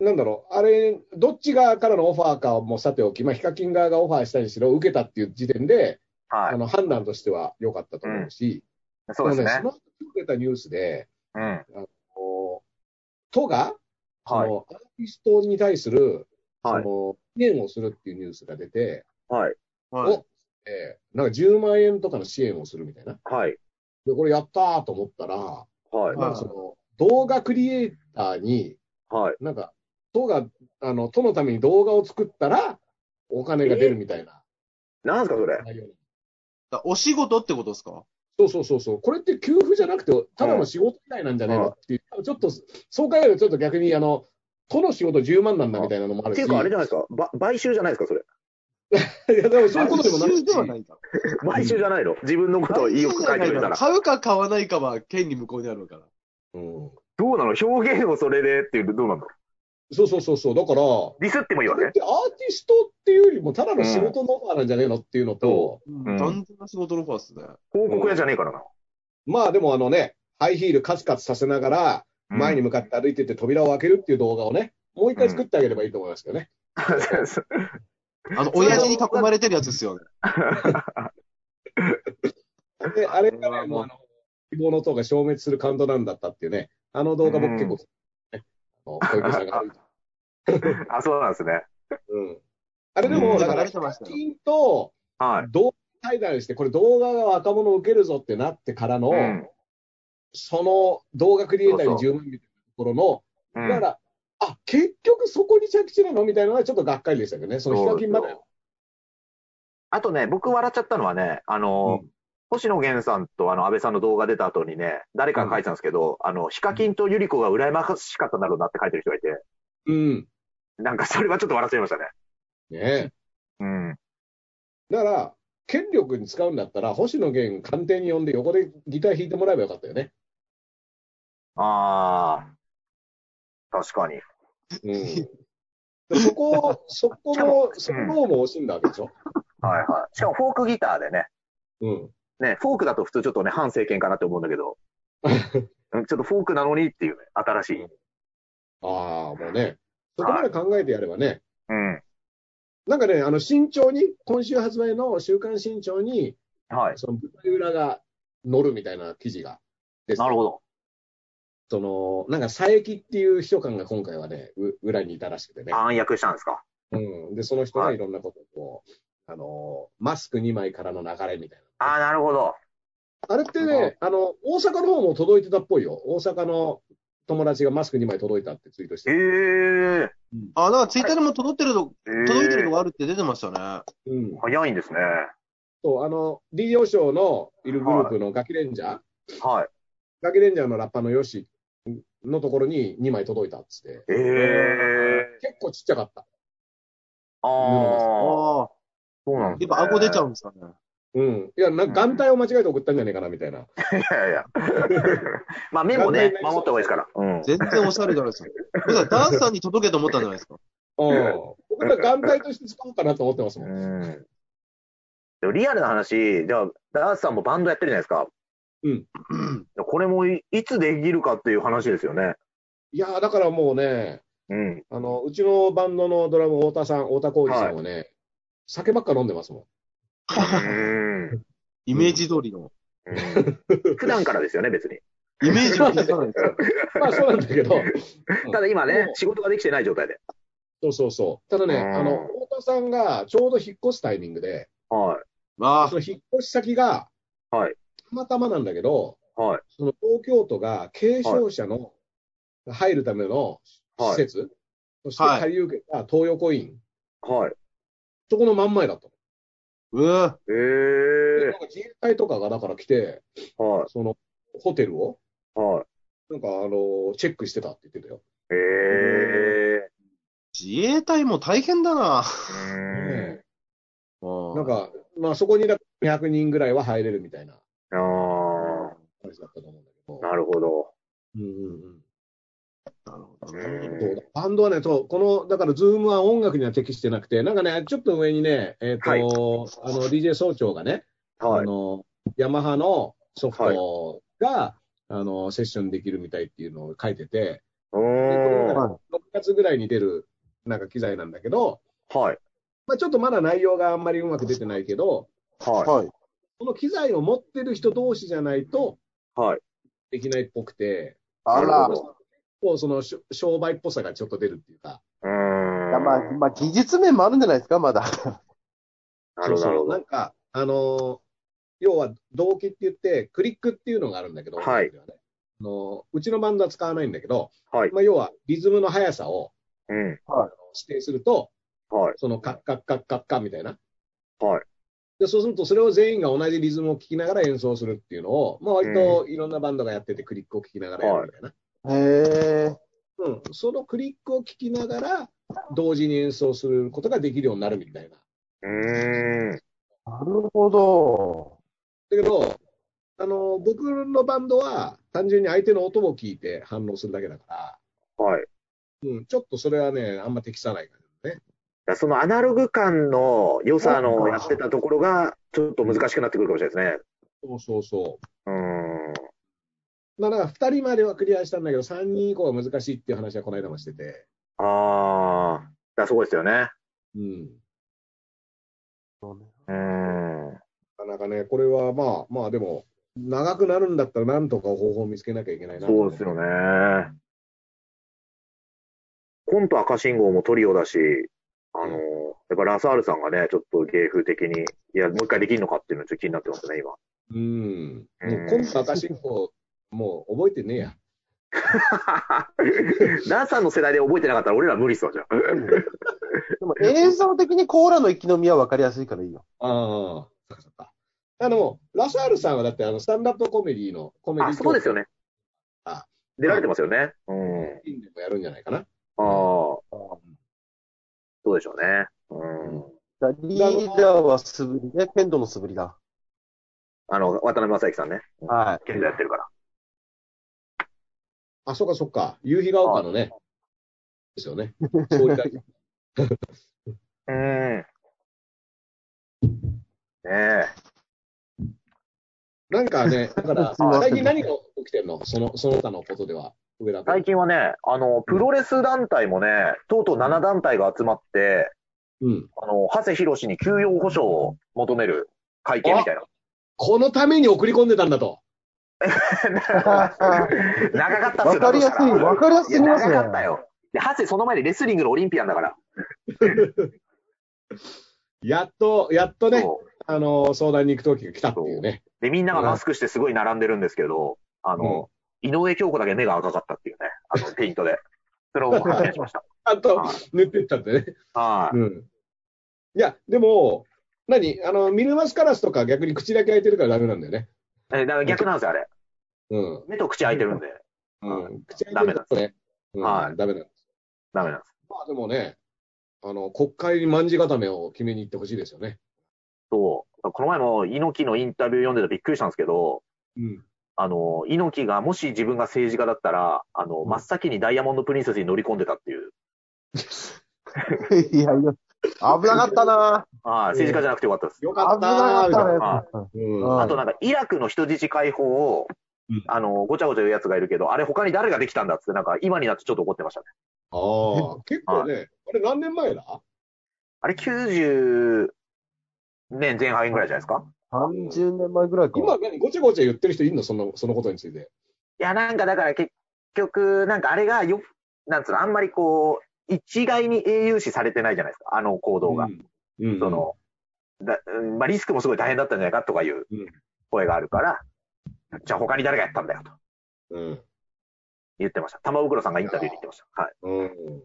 なんだろう、あれ、どっち側からのオファーかもさておき、まあ、ヒカキン側がオファーしたにしろ、受けたっていう時点で、はい。あの、判断としては良かったと思うし、そうですねあ。のその後出たニュースで、うん。こう都が、そはい。のアーティストに対する、はいその、支援をするっていうニュースが出て、はい。はいおえーなんか10万円とかの支援をするみたいな。はい。で、これやったーと思ったら、はい。なんかその、動画クリエイターに、はい。なんか、都が、あの、都のために動画を作ったら、お金が出るみたいななんすか、それ？お仕事ってことですか？そうそうそうそう。これって給付じゃなくて、ただの仕事みたいなんじゃねえのっていう、ちょっと、そう考えるとちょっと逆に、あの、都の仕事10万なんだみたいなのもあるし。っていうか、あれじゃないですか？ば買収じゃないですか、それ。[LAUGHS] いや、でもそういうことでもなく買収ではないか。[LAUGHS] 買収じゃないの？自分のことをよく書いてくれたら。買うか買わないかは権利無効にあるから。うん。どうなの？表現をそれでっていうとどうなのそうそうそうそう。だから、ディスってもいいわね。これってアーティストっていうよりも、ただの仕事のオファーなんじゃねえのっていうのと、うん単純な仕事のファースね。広告屋じゃねえからな。まあでもあのね、ハイヒールカツカツさせながら、前に向かって歩いてって扉を開けるっていう動画をね、もう一回作ってあげればいいと思いますけどね。[LAUGHS] あの、親父に囲まれてるやつですよね。で、あれがね、もうあの、希望の塔が消滅するカウントダウンだったっていうね、あの動画僕結構、ね、あの小池さんが歩いて [LAUGHS] あ、そうなんですね。うん。あれでうんも、だから、流れてましたよヒカキンとはい。動画対談して、これ動画が若者を受けるぞってなってからの、うん。その動画クリエイターにそう10万みたいなところの、うんだから、あ、結局そこに着地なのみたいなのはちょっとがっかりでしたけどね、そのヒカキンまで。あとね、僕笑っちゃったのはね、あの、うん星野源さんとあの安倍さんの動画出た後にね、誰かが書いてたんですけど、あの、ヒカキンとユリコが羨ましかったんだろうなって書いてる人がいて、うん。なんかそれはちょっと笑っちゃいましたね。ねうん。だから、権力に使うんだったら、星野源官邸に呼んで横でギター弾いてもらえばよかったよね。ああ、確かに。うん。でそこを、[LAUGHS] そこの、そこのも惜しんだわけでしょ。はいはい。しかもフォークギターでね、うん。ね、フォークだと普通ちょっとね、反政権かなって思うんだけど、[LAUGHS] うんちょっとフォークなのにっていうね、新しい。ああ、もうね、そこまで考えてやればね、うん。なんかね、あの、新潮に、今週発売の週刊新潮に、はい。その舞台裏が載るみたいな記事がなるほど。その、なんか佐伯っていう秘書官が今回はね、う裏にいたらしくてね。暗躍したんですか？うん。で、その人がいろんなことをこう、あの、マスク2枚からの流れみたいな。ああ、なるほど。あれってね、あの、大阪の方も届いてたっぽいよ。大阪の友達がマスク2枚届いたってツイートしえてえる。あ、なんかツイッターでも届いてる。届いてるのがあるって出てましたね。うん。早いんですね。そう、あの、DJ オショーのいるグループのガキレンジャー、はい。ガキレンジャーのラッパーのヨシのところに2枚届いたっつって。ええ結構ちっちゃかった。ああ、ああ。そうなんですね。やっぱ顎出ちゃうんですかね。うん。いや、なんか眼帯を間違えて送ったんじゃねえかなみたいな。いやいや。[LAUGHS] まあ、目もね、守った方がいいですから。うん。全然おしゃれじゃないですか。だからダンスさんに届けと思ったんじゃないですか？うん。僕ら眼帯として使おうかなと思ってますもん。うん。でもリアルな話、じゃあ、ダースさんもバンドやってるじゃないですか。うん。これもいいつできるかっていう話ですよね。いやーだからもうね、うん。あの、うちのバンドのドラム、太田さん、太田浩二さんはね、酒ばっか飲んでますもん。うん。イメージ通りの。うん普段からですよね、別に。イメージを消さないですよ。[LAUGHS] まあそうなんだけど、[LAUGHS] ただ今ねう、ん仕事ができてない状態で。そうそうそう。ただね、うんあの、太田さんがちょうど引っ越すタイミングで、はい。あその引っ越し先が、はいたまたまなんだけど、はい。その東京都が軽症者の入るための施設、そしてはい借り受けた東横イン、はい。そこの真ん前だったうわえの。でえなんか自衛隊とかがだから来て、はそのホテルを、い。はい。なんかあの、チェックしてたって言ってたよ。ええ自衛隊も大変だな。うん。ねうんなんか、まあそこにだ200人ぐらいは入れるみたいなああ、話だったと思うんだけど。なるほど。うんうんうんなるほどうね。バンドはね、そう、この、だから、ズームは音楽には適してなくて、なんかね、ちょっと上にね、えっ、と、はいあの、DJ 総長がね、はい。あの、ヤマハのソフトが、あの、セッションできるみたいっていうのを書いてて、うーん。は6月ぐらいに出る、なんか機材なんだけど、はい。まあちょっとまだ内容があんまりうまく出てないけど、ははい。この機材を持ってる人同士じゃないとい。はい。できないっぽくて、あら。結構そのしょ商売っぽさがちょっと出るっていうか、うーん。いやまあ、まあ、技術面もあるんじゃないですか、まだ。[LAUGHS] なるほど、なるほど。なんか、あのー要は動機って言って、クリックっていうのがあるんだけど、はいねあのうちのバンドは使わないんだけど、はい。まあ、要はリズムの速さをうん。指定すると、はい。そのカッカッカッカッカみたいな。はい。で、そうすると、それを全員が同じリズムを聴きながら演奏するっていうのを、まあ、割といろんなバンドがやってて、クリックを聴きながらやるみたいな。へえ。うん。そのクリックを聴きながら、同時に演奏することができるようになるみたいな。うーん。なるほど。だけど、あの、僕のバンドは単純に相手の音を聞いて反応するだけだから、はい。うん、ちょっとそれはね、あんま適さないからね。そのアナログ感の良さのやってたところが、ちょっと難しくなってくるかもしれないですね。そうそうそう。うーん。まあだから2人まではクリアしたんだけど、3人以降が難しいっていう話はこの間もしてて、ああ。だそうですよね。うん。うーん。なかなかね、これはまあまあでも、長くなるんだったらなんとか方法を見つけなきゃいけないなと思そうですよね。コント赤信号もトリオだし、あの、やっぱラサールさんがね、ちょっと芸風的に、いや、もう一回できるのかっていうのちょっと気になってますね、今。うん。もうんう今度赤信号、もう覚えてねえや。[LAUGHS] ダンさんの世代で覚えてなかったら俺ら無理っすわ、じゃあ。でも映像的にコーラの生き飲みは分かりやすいからいいよ。ああ、そっかそっか。あの、ラサールさんはだってあの、スタンダップコメディのコメディあ、そうですよね。あ出られてますよね。うん。あインでもやるんじゃないかな。あ、そうでしょうね。うん。リーダーは素振りね。剣道の素振りだ。あの、渡辺正行さんね。は剣道やってるから。あ、そっかそっか。夕日が丘のね。ですよね。そういう感じ。[LAUGHS] うん。ねえ。なんかね、[LAUGHS] だから、最近何が起きてんの？その、その他のことでは、最近はね、あの、プロレス団体もね、とうとう7団体が集まって、うん。あの、長谷博士に休養保障を求める会見みたいな。このために送り込んでたんだと。[LAUGHS] 長かったっすよわかりやすいわかりやすすぎますね長かったよ。で、ハセその前にレスリングのオリンピアンだから。[LAUGHS] やっと、やっとね、あの、相談に行く時が来たっていうね。で、みんながマスクしてすごい並んでるんですけど、あの、井上京子だけ目が赤かったっていうね、あの、[LAUGHS] ペイントで。それを発見しました。あとはい、塗ってったってね。はい。うん。いや、でも、何？あの、ミルマスカラスとか逆に口だけ開いてるからダメなんだよね。え、だから逆なんですよ、あれ。うん。目と口開いてるんで、うん。口開いてるとね、うん、はいダメなんです。ダメなんです。まあでもね、あの、国会に卍固めを決めに行ってほしいですよね。そう。この前も猪木のインタビュー読んでてびっくりしたんですけど、うん。あの、猪木がもし自分が政治家だったら、あの、真っ先にダイヤモンドプリンセスに乗り込んでたっていう。いやいや、危なかったなはい、政治家じゃなくてよかったです。よかったー、みたいな。かっあとなんか、イラクの人質解放をうん、あの、ごちゃごちゃ言うやつがいるけど、あれ他に誰ができたんだっつって、なんか今になってちょっと怒ってましたね。ああ、[LAUGHS] 結構ね、あれ何年前だ？あれ90年前半ぐらいじゃないですか？30年前ぐらいか。今何？ごちゃごちゃ言ってる人いんの？その、そのことについて。いや、なんかだから結局、なんかあれがよ、なんつうの、あんまりこう、一概に英雄視されてないじゃないですか、あの行動が。うん。うん。その、だうんまあ、リスクもすごい大変だったんじゃないかとかいううん声があるから、じゃあ他に誰がやったんだよとうん。言ってました。玉袋さんがインタビューで言ってました。はい。うん。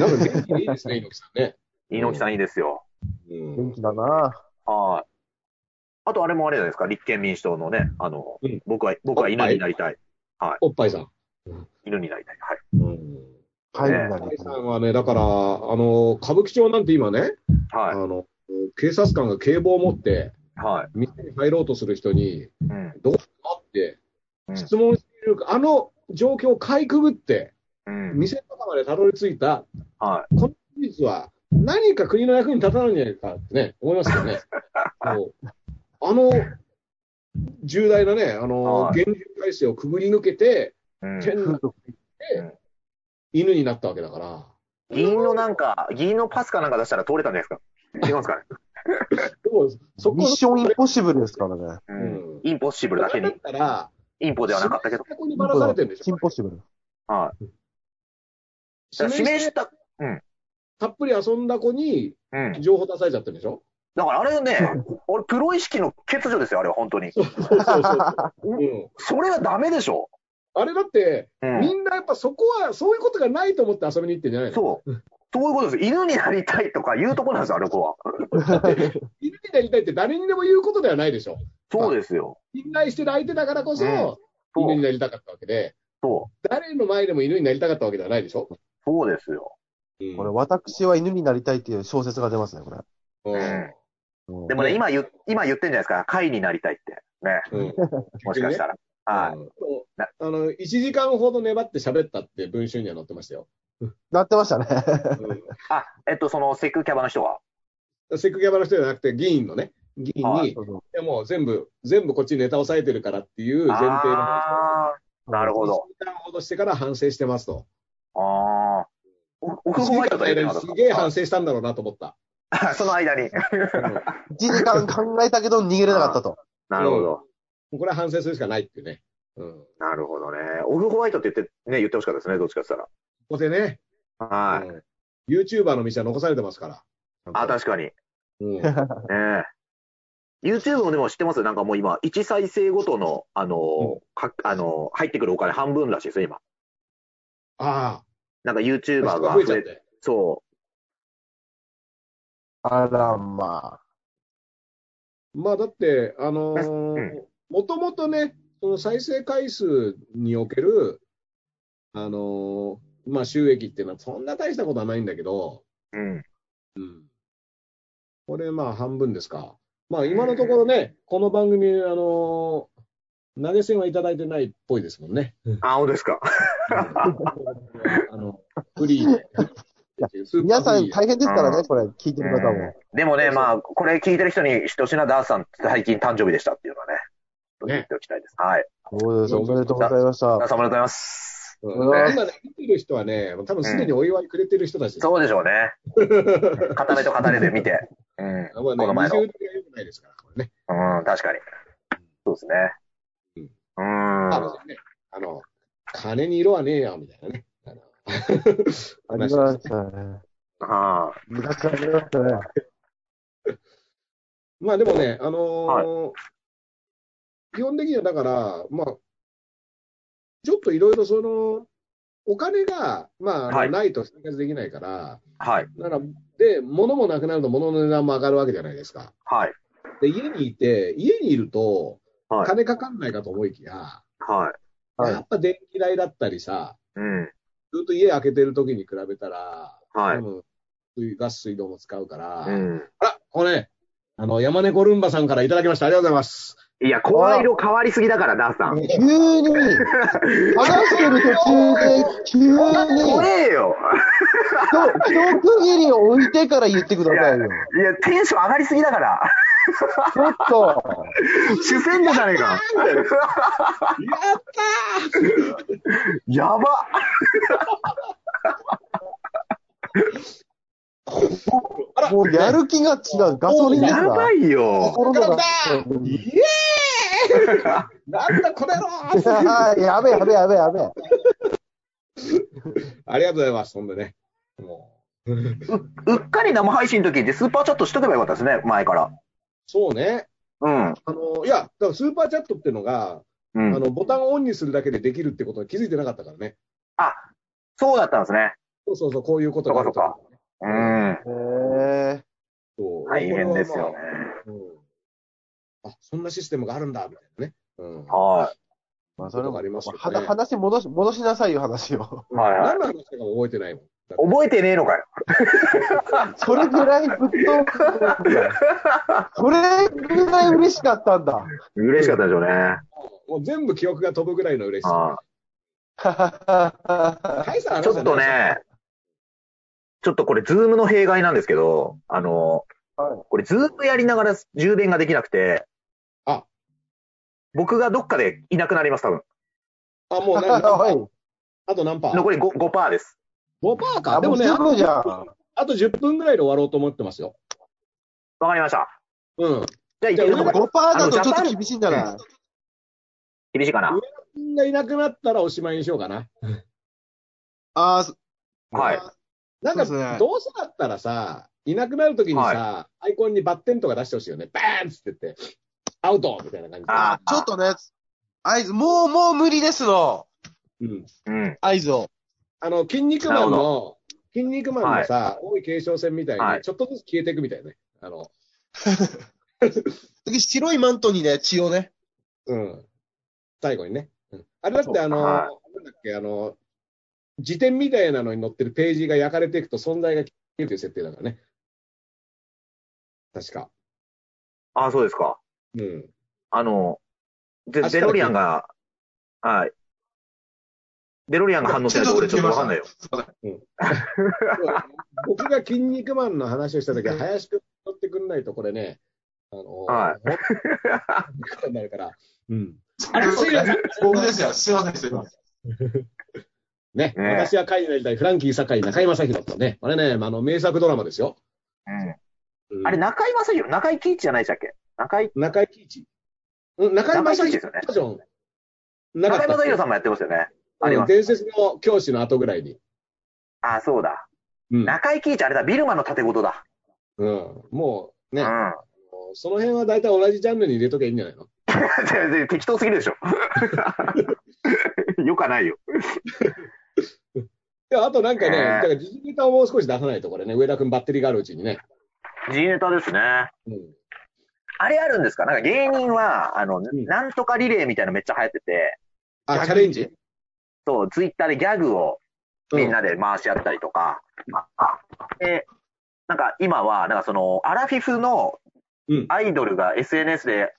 なんか元気でいいですね、猪木さんね。[LAUGHS] 猪木さんいいですよ。うん。元気だなはい。あとあれもあれじゃないですか、立憲民主党のね、あの、うん僕は、僕は犬になりたい。おっぱいさん。犬になりたい。はい。うん。はい、おっぱいさんはね、だから、あの、歌舞伎町なんて今ね、はい。あの、警察官が警棒を持って、はい。店に入ろうとする人に、うん。どうしたのってうん質問している、あの状況をかいくぐって、うん。店の中までたどり着いた、はこの事実は何か国の役に立たないんじゃないかってね、思いますよね。[LAUGHS] あの、重大なね、あの、はい厳重体制をくぐり抜けて、い。うん。天の犬になったわけだから。議員のなんか、議員のパスかなんか出したら通れたんじゃないですか。違うんですかね。でも、そこミッションインポッシブルですからね。う。うんん。インポッシブルだけだっに。たら、インポではなかったけど。ここにばらされてるんでしょ？インポッシブル。はい。指名した、たっぷり遊んだ子にうん。情報出されちゃってるんでしょ？だからあれね、[LAUGHS] 俺、プロ意識の欠如ですよ、あれは、本当に。そうそうそうそう。うん。それはダメでしょ。あれだって、うん。みんなやっぱそこは、そういうことがないと思って遊びに行ってんじゃないの？そう。そういうことです。犬になりたいとか言うとこなんですよ、あれ子は。[LAUGHS] 犬になりたいって誰にでも言うことではないでしょ。そうですよ。信頼してる相手だからこそ。犬になりたかったわけで、そう。誰の前でも犬になりたかったわけではないでしょ。そうですよ。うんこれ、私は犬になりたいっていう小説が出ますね、これ。うんうんでもね、今言、今言ってんじゃないですか。貝になりたいって。ね。うんもしかしたら。はい。うんあの、1時間ほど粘って喋ったって文春には載ってましたよ。[LAUGHS] なってましたね。あ、えっと、その、セクキャバの人は？うん、セクギャバの人じゃなくて、議員のね、議員に、いやもう全部、全部こっちにネタを押さえてるからっていう前提の話あーなるほど。1時間ほどしてから反省してますと。ああ。お奥1時ホワイト間の間にすげえ反省したんだろうなと思った。あ [LAUGHS] その間に。1時間考えたけど逃げれなかったと。なるほど。これは反省するしかないっていうね。うん。こなるほどね。オフホワイトって言って、ね、言ってほしかったですね、どっちかって言っこでね。はい。うん YouTuber の道は残されてますから。あ、確かに。ねうん。[LAUGHS] え。YouTube もでも知ってます？なんかもう今、1再生ごとの、あのー、か、あのー、入ってくるお金半分らしいですよ、今。あなんかあ、YouTuber 人がが増え、増えちゃってて。そあら、まあ。まあだって、あのうんもともとね、その再生回数における、あのーまあ収益っていうのはそんな大したことはないんだけど、う。うん。うん。これまあ半分ですか。まあ今のところね、この番組、あのー投げ銭はいただいてないっぽいですもんね。あ、本当ですか。あの、フリーで。皆さん大変ですからうね、これ、聞いてる方も。でもね、まあ、これ聞いてる人に、ひとしなダースさん、最近誕生日でしたっていうのはね、言っておきたいです。はい。そうです、おめでとうございましたダー。さんおめでとうございます。うん今ね、見てる人はね、多分すでにお祝いくれてる人たち。そうでしょうね。片目と片目で見て。うん。まあね、この前の。二重取りが良くないですから、これね。うん、確かに。そうですね。うん。あのね、あの、金に色はねえよ、みたいなね。あのありましたね。あ昔ありましたね。[LAUGHS] まあでもね、あのー基本的にはだから、まあ、ちょっといろいろその、お金が、まあはいないと生活できないから、あ。はい。だから、で、物もなくなると物の値段も上がるわけじゃないですか。はい。で、家にいて、家にいると、はい。金かかんないかと思いきや、はい。はいやっぱ電気代だったりさ、うん。ずっと家開けてる時に比べたら、はい多。分水ガス水道も使うから、うん。あら、これね、あの、山猫ルンバさんからいただきました。ありがとうございます。いや、声色変わりすぎだから、ダースさん。[LAUGHS] 急に、話してる途中で、急に、怖えよ。ひと一区切りを置いてから言ってくださいよ。いや、テンション上がりすぎだから。ちょっと、主戦者じゃねえか。やったやば。もうやる気が違う。ガソリンですわ。やばいよ。心のガーイエーイなんだこれろやべえやべえやべえやべえ。ありがとうございます。ほんでね。もううっかり生配信の時ってスーパーチャットしとけばよかったですね、前から。そうね。うん。あの、いや、だからスーパーチャットっていうのが、うん。あの、ボタンをオンにするだけでできるってことに気づいてなかったからね。あ、そうだったんですね。そうそうそう、こういうことがあるとかうん。へえ。そう大変ですよね。。うんあ、そんなシステムがあるんだ、みたいなね。うん。はまあ、それもありますよねは話戻し、戻しなさいよ、話を。はいはい何の話だか覚えてないもん。覚えてねえのかよ。[LAUGHS] それぐらいぶっ飛んだ。それぐらい嬉しかったんだ。嬉しかったでしょうね。もう全部記憶が飛ぶぐらいの嬉しさ。[LAUGHS] あ大した話ちょっとね、ちょっとこれ、ズームの弊害なんですけど、あの、はいこれ、ズームやりながら充電ができなくて、あ僕がどっかでいなくなります、多分。あ、もう [LAUGHS] 何はい。あと何パー？残り 5%, 5です。?5 パーか。あ、でもね、もうすぐじゃん。あと10分ぐらいで終わろうと思ってますよ。わかりました。うん。じゃあ、いけるのか5%だとちょっと厳しいんじゃない？厳しいかな。みんがいなくなったらおしまいにしようかな。ああ、はい。なんか、どうせだったらさ、いなくなるときにさ、アイコンにバッテンとか出してほしいよね。バーンっつってって、アウトみたいな感じで。あちょっとね、合図、もう、もう無理ですの。うん。うん。合図を。あの、筋肉マンの、筋肉マンのさ、多い継承戦みたいに、はいちょっとずつ消えていくみたいね。あの、[LAUGHS] 次、白いマントにね、血をね。うん。最後にね。うんあれだってあの、はなんだっけ、あの、辞典みたいなのに載ってるページが焼かれていくと存在が消えるという設定だからね。確か。あ、そうですか。うん。あの、デロリアンが、はい。デロリアンが反応してないと俺ちょっとわかんないよ。[LAUGHS] 僕が筋肉マンの話をしたときは、林くん乗ってくんないと、これね、あの、はいほんことになるから。うん。[LAUGHS] あれ、すいません。僕ですよ。すいません、すいません。ね、ね私は会になりたい、フランキー堺、中居正広とね、あれね、あの、名作ドラマですよ。うん。うんあれ、中井正宏、中井貴一じゃないでしたっけ？中井、中井貴一。うん、中井正広中井貴一ですよね。中井正宏さんもやってますよね。ありうんます。伝説の教師の後ぐらいに。あ、そうだ。うん。中井貴一、あれだ、ビルマの盾事だ。うん。もう、ね、うん。その辺は大体同じジャンルに入れときゃいいんじゃないの？[LAUGHS] 全然適当すぎるでしょ。[LAUGHS] よかないよ。あとなんかね、ねだから時事ネタをもう少し出さないと、これね、上田くんバッテリーがあるうちにね。G ネタですね。うん。あれあるんですか？なんか芸人は、あの、ん。なんとかリレーみたいなのめっちゃ流行ってて、あ、チャレンジ？そう、ツイッターでギャグをみんなで回し合ったりとか、で、なんか今は、なんかその、アラフィフのうん。アイドルが SNS で、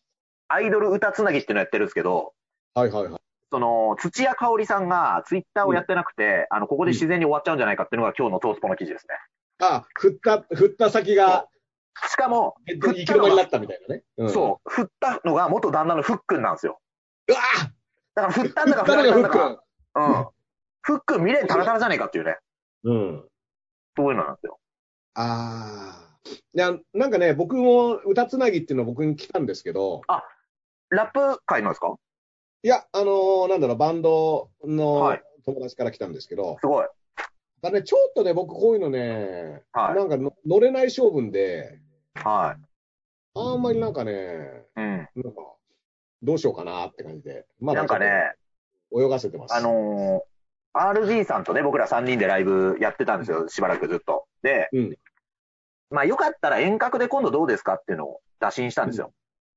アイドル歌つなぎっていうのやってるんですけど、はいはいはい。その、土屋香織さんがツイッターをやってなくて、あの、ここで自然に終わっちゃうんじゃないかっていうのが今日のトースポの記事ですね。あ、振った、振った先が、しかも、えっと、行き止まりになったみたいなね。うん、そう、振ったのが元旦那のふっくんなんですよ。う。うわだから振ったんだか振られたんだか、ク。うん。ふっくん未練タラタラじゃねえかっていうね、うん。そういうのなんですよ。ああ。いや、なんかね、僕も歌つなぎっていうの僕に来たんですけど、ラップ界なんですか？いや、あのーなんだろう、バンドのはい友達から来たんですけど、すごい。だね、ちょっとね、僕こういうのね、はいなんかの乗れない性分で、はあんまりなんかね、い。うん。なんか、どうしようかなって感じで、まだなんかね、泳がせてます。あのー、RG さんとね、僕ら3人でライブやってたんですよ、しばらくずっと。で、うんまあよかったら遠隔で今度どうですかっていうのを打診したんですよ。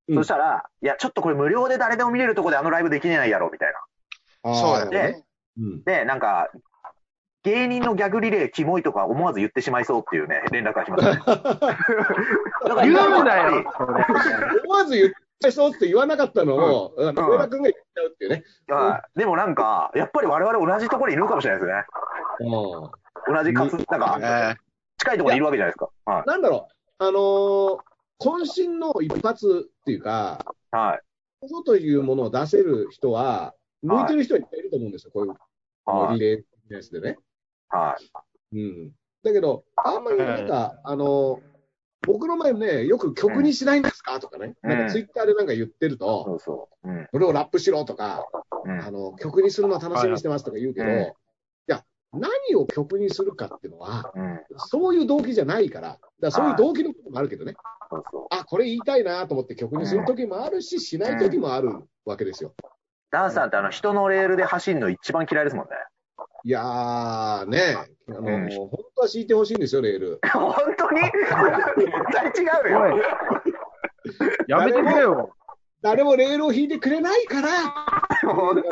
うんそしたら、いや、ちょっとこれ無料で誰でも見れるとこであのライブできねえやろ、みたいな。そうだね。うん。で、なんか、芸人のギャグリレーキモいとか思わず言ってしまいそうっていうね、連絡が来ましたね。[LAUGHS] だから言うなやっよ。思わず言ってそうって言わなかったのを、あの上田君が言っちゃうっていうね。でもなんか、やっぱり我々同じところにいるかもしれないですね。うん同じかつ、なんか、え近いところにいるわけじゃないですか。はい。なんだろう、あのー渾身の一発っていうか、はい。ここというものを出せる人は、向いてる人はいっぱいいると思うんですよ、こういうはい。リレーのやつでね。はい。うん。だけど、あんまりなんか、あの僕の前もね、よく曲にしないんですかとかね、なんかツイッターでなんか言ってると、そうそう。うん。それをラップしろとか、あの、曲にするのは楽しみにしてますとか言うけど、何を曲にするかっていうのは、うん。そういう動機じゃないから、だからそういう動機のこともあるけどね、そうそあ、これ言いたいなと思って曲にする時もあるし、しない時もあるわけですよ。う。ダンさんってあの人のレールで走るの一番嫌いですもんね。いやー、ね、あの、うん本当は敷いてほしいんですよ、レール。本当に？絶対違うよ。やめてくれよ。誰もレールを引いてくれないから、[LAUGHS] 本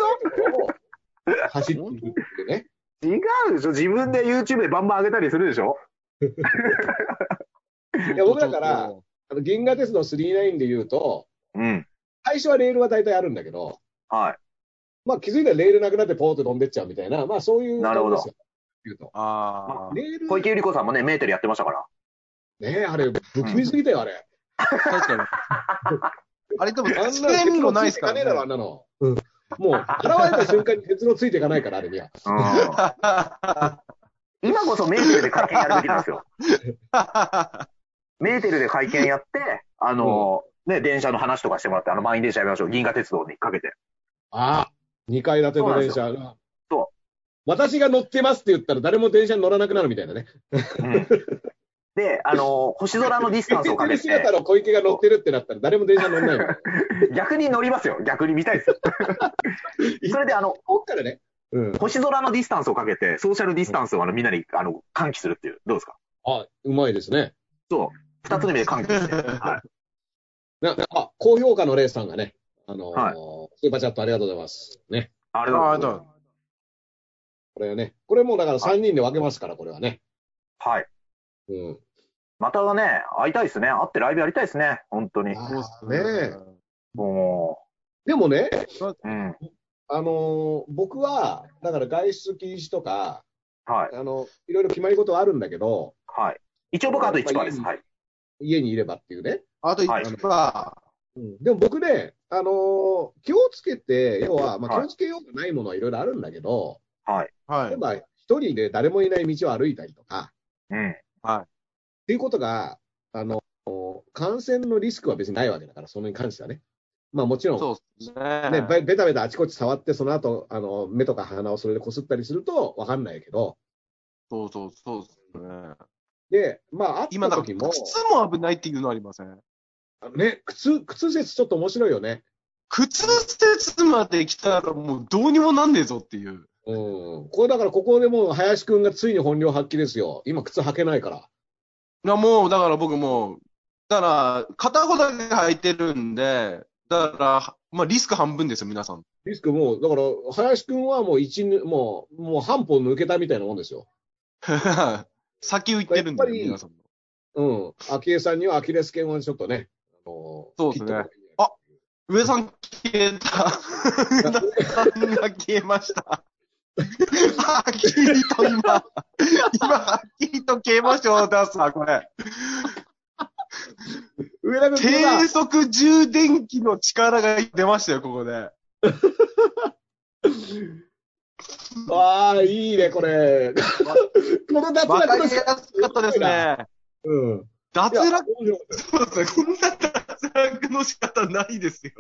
[LAUGHS] 走っていくってね。当違うでしょ自分で YouTube でバンバン上げたりするでしょいや、僕だから、あの銀河鉄道39で言うと、うん。最初はレールは大体あるんだけど、はい。まあ気づいたらレールなくなってポーッと飛んでっちゃうみたいな、まあそういうなるほど感じですよ。言うと。ああ。レール、小池百合子さんもね、メーテルやってましたから。ねえ、あれ、不気味すぎたよ、あれ。[LAUGHS] 確かに。あれでも、あんな付け根もないですからねえだろ、あんなの。うん。もう、現れた瞬間に鉄のついていかないから、あれには。うん。今こそメーテルで会見やるべきなんですよ。[LAUGHS] メーテルで会見やって、あの、ね、電車の話とかしてもらって、あの、満員電車やめましょう。銀河鉄道にかけて。ああ、2階建ての電車。そう私が乗ってますって言ったら誰も電車に乗らなくなるみたいなね。うん。で、あの、星空のディスタンスをかけて [LAUGHS] 姿、の小池が乗ってるってなったら誰も電車に乗らないの。[LAUGHS] 逆に乗りますよ。逆に見たいですよ。[LAUGHS] それで、あの、こっからね。うん。星空のディスタンスをかけて、ソーシャルディスタンスをあのみんなにあの喚起するっていう。どうですか？あ、うまいですね。そう。二つの意味で喚起して。はい。なあ、高評価のレースさんがね、あのーはいスーパーチャットありがとうございます。ね。あれああ、は、どうこれね。これもうだから3人で分けますから、これはね。はい。うん。またね、会いたいですね。会ってライブやりたいですね。本当に。そうっすね。もでもね、う、うん。あのー僕は、だから外出禁止とか、はい。あの、いろいろ決まり事はあるんだけど、はい。一応僕あと1番です。はい。家にいればっていうね。あとはい1は、うん、でも僕ね、あのー気をつけて、要は、まあ、はい気をつけようがないものはいろいろあるんだけど、はい。はい。例えば、一人で誰もいない道を歩いたりとか、うん。っていうことが、あの、感染のリスクは別にないわけだから、それに関してはね。まあもちろん、そうですね。ね、べベタベタあちこち触って、その後、あの、目とか鼻をそれでこすったりするとわかんないけど、そうそう、そうですね。で、まあ、今だ時も、靴も危ないっていうのありません？ね、靴、靴説ちょっと面白いよね。靴説まで来たらもうどうにもなんねえぞっていう。うん。これだから、ここでもう、林くんがついに本領発揮ですよ。今、靴履けないから。いや、もう、だから僕もう、だから、片方だけ履いてるんで、だから、まあ、リスク半分ですよ、皆さん。リスクもう、だから、林くんはもう一ぬ、もう、もう半歩抜けたみたいなもんですよ。[LAUGHS] 先を行ってるんで、やっぱり皆さん。うん。昭恵さんにはアキレス腱をちょっとね、あのそうですねあ上さん消えた。上田さんが消えました。はっきりと今、今はっきりと消えましたよ、ダースさん、これ。上田君低速充電器の力が出ましたよ、ここで。ああ、いいね、これ。この脱わかり落のやすかったですね。うん。脱落、そうですね。こんな脱落の仕方ないですよ。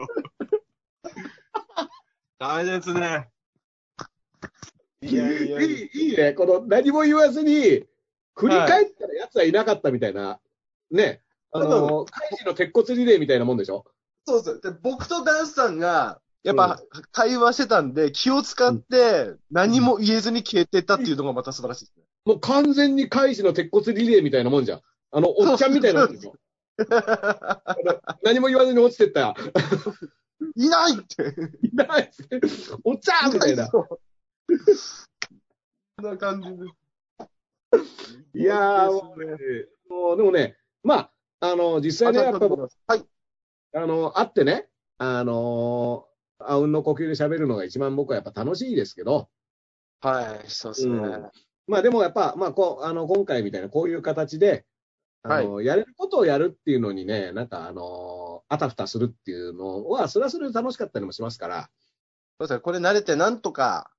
[LAUGHS] ダメですね。いやいやいや。いい、いいね。この何も言わずに、振り返ったら奴はいなかったみたいな。ね。あの、カイジの鉄骨リレーみたいなもんでしょ？そうです。で、僕とダンスさんが、やっぱ、会話してたんで、気を使って、何も言えずに消えてったっていうのがまた素晴らしいですね。もう完全にカイジの鉄骨リレーみたいなもんじゃん。あの、おっちゃんみたいなもんで [LAUGHS] 何も言わずに落ちてった。[LAUGHS] いないって。[LAUGHS] いないっすおっちゃんみたいな。そんな感じです。いやー、もうねでもね、まあ、あの、実際ね、やっぱ、はい。あの、会ってね、あのー、あうんの呼吸で喋るのが一番僕はやっぱ楽しいですけど、はい、そうですね。うんまあでもやっぱ、まあこう、あの、今回みたいなこういう形で、あの、やれることをやるっていうのにね、なんかあのあたふたするっていうのは、それはそれで楽しかったりもしますから、そうですね。これ慣れてなんとか、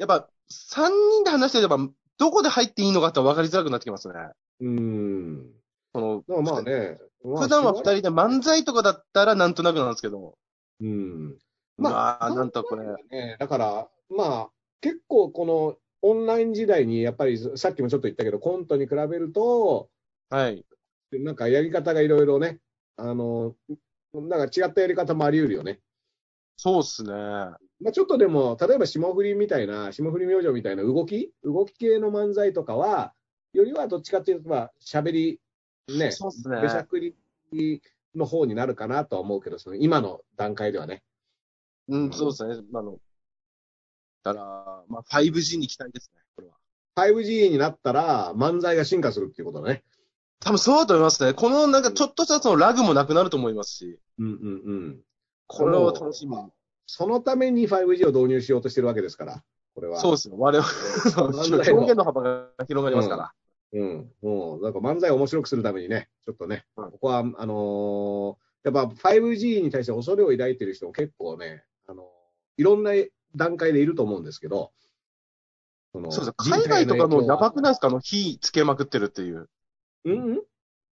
やっぱ、3人で話してれば、どこで入っていいのかって分かりづらくなってきますね。うん。その、まあね、まあ普段は2人で漫才とかだったらなんとなくなんですけど、うん。ままあ、なんとこれ、ね、だから、まあ、結構このオンライン時代に、やっぱりさっきもちょっと言ったけど、コントに比べると、はい。なんかやり方がいろいろね、あの、なんか違ったやり方もあり得るよね。そうっすね。まあ、ちょっとでも、例えば霜降りみたいな、霜降り明星みたいな動き動き系の漫才とかは、よりはどっちかっていうと、まあ、喋り、ね、そうっすねべしゃくりの方になるかなとは思うけど、その今の段階ではね。うん、そうですね。あの、だから、まあ、5G に期待ですね、これは。5G になったら、漫才が進化するっていうことだね。多分そうだと思いますね。このなんかちょっとしたそのラグもなくなると思いますし、うんうんうん。これを楽しみに。そのために 5G を導入しようとしてるわけですから、これは。そうですよ。我々、表現の幅が広がりますから。うん。もう、なんか漫才を面白くするためにね、ちょっとね、はいここは、あのーやっぱ 5G に対して恐れを抱いてる人も結構ね、あのいろんな段階でいると思うんですけど、そのそうです海外とかもやばくないですかあの、火つけまくってるっていう。うんうん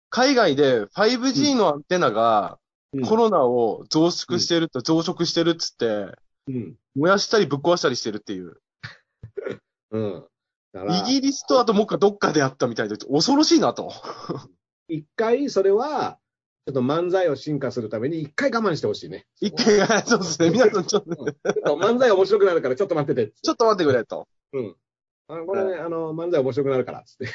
海外で 5G のアンテナがうんコロナを増殖してると、増殖してるっつって、うん。燃やしたりぶっ壊したりしてるっていう。うん。だからイギリスとあともう一回どっかでやったみたいで、恐ろしいなと。一回それは、ちょっと漫才を進化するために一回我慢してほしいね。一回、そうですね。皆さんちょっと、ちょっと漫才面白くなるからちょっと待ってて。ちょっと待ってくれと。あのこれね、あの、漫才面白くなるから、つって。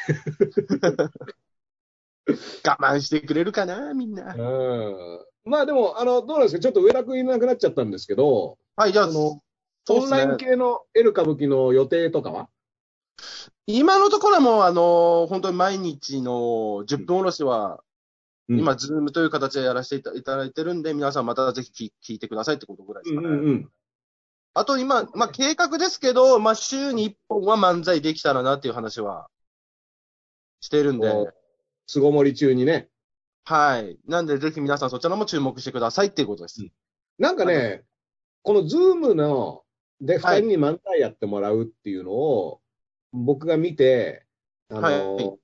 [LAUGHS] 我慢してくれるかな、みんな。うん。まあでも、あの、どうなんですか？ちょっと上田君いなくなっちゃったんですけど、はい、じゃあ、あの、オンライン系の L 歌舞伎の予定とかは？今のところはもう、あの本当に毎日の10分おろしは、うん今、ズームという形でやらせていただいてるんで、皆さんまたぜひ聞聞いてくださいってことぐらいですかね。ん。あと今、まあ、計画ですけど、まあ、週に1本は漫才できたらなっていう話はしてるんで、お巣ごもり中にね。はい。なんで、ぜひ皆さんそちらも注目してくださいっていうことです。なんかね、このズームの、で、二人に漫才やってもらうっていうのを、僕が見て、あの、はい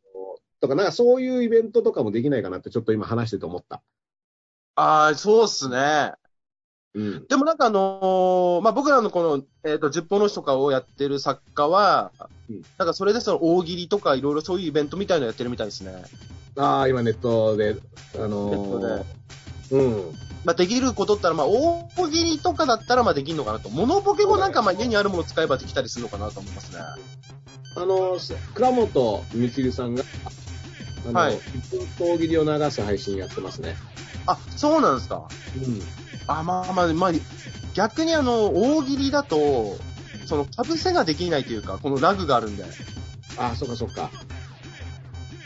とか、なんかそういうイベントとかもできないかなってちょっと今話してて思った。ああ、そうっすね。うん。でもなんかあのーまあ、僕らのこの、えっ、と、10本の日とかをやってる作家は、うんなんかそれでその大喜利とかいろいろそういうイベントみたいなのやってるみたいですね。ああ、今ネットで、あのネットでうん。まあ、できることったら、まあ、大喜利とかだったら、まあ、できるのかなと。モノボケもなんか、まあ、家にあるものを使えばできたりするのかなと思いますね。あの、倉本みきるさんが、あの、はい1分と大喜利を流す配信やってますね。あ、そうなんですか。うん。あ、まあまあ、まあ、逆にあの、大喜利だと、その、被せができないというか、このラグがあるんで。ああ、そっかそっか。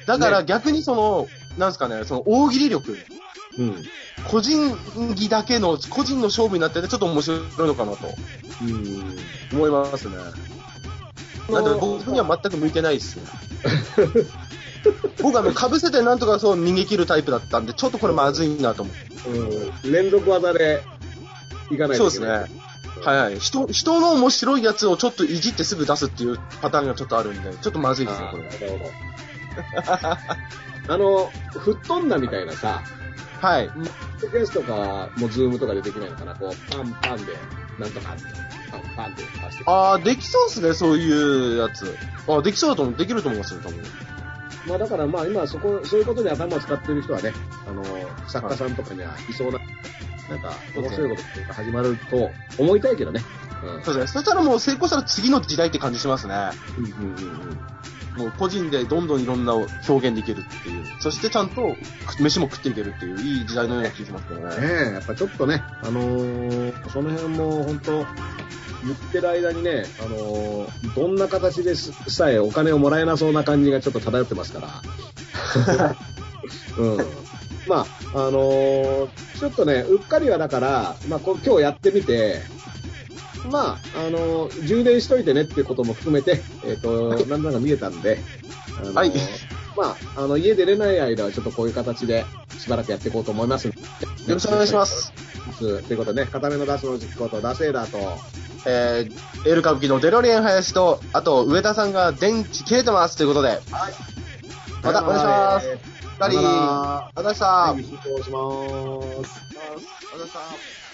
だから逆にその、なんですかね、その大喜利力、うん。個人技だけの、個人の勝負になってて、ちょっと面白いのかなとうん。思いますね。なんで僕には全く向いてないですね。[LAUGHS] [LAUGHS] 僕あの、被せてなんとかそう逃げ切るタイプだったんで、ちょっとこれまずいなと思って。うん。連続技でいかないそうですね。といけない。はいはい。人、人の面白いやつをちょっといじってすぐ出すっていうパターンがちょっとあるんで、ちょっとまずいですね、これ。なるほど。[LAUGHS] あの、吹っ飛んだみたいなさ、はい。リクエストとかは、もうズームとかでできないのかな？こう、パンパンで、なんとかって、パンパンで出して。ああ、できそうですね、そういうやつ。あできそうだと思う、できると思いますよ、多分。まあだからまあ今そこ、そういうことで頭を使ってる人はね、あの、作家さんとかにはいそうな、なんか、面白いことが始まると思いたいけどね。うん。そうですね。そしたらもう成功したら次の時代って感じしますね。うんうんうんうん。もう個人でどんどんいろんな表現できるっていう。そしてちゃんと飯も食っていけるっていう、いい時代のような気がしますけどね。ねえ、やっぱちょっとね、あのーその辺も本当、言ってる間にね、あのーどんな形ですさえお金をもらえなそうな感じがちょっと漂ってますから。[LAUGHS] うん。まあ、あのーちょっとね、うっかりはだから、まあ、今日やってみて、まあ、あのー充電しといてねっていうことも含めて、えっ、と、[LAUGHS] なんだか見えたんで、あのーはいまあ、あの、家出れない間はちょっとこういう形でしばらくやっていこうと思います。よよろしくお願いします。ということでね、固めのダスの実行とダセーダーと、えー、エール歌舞伎のデロリアン林と、あと上田さんが電池切れてますということで。またお願いします。二人、ありがとうございました。はい、進行します。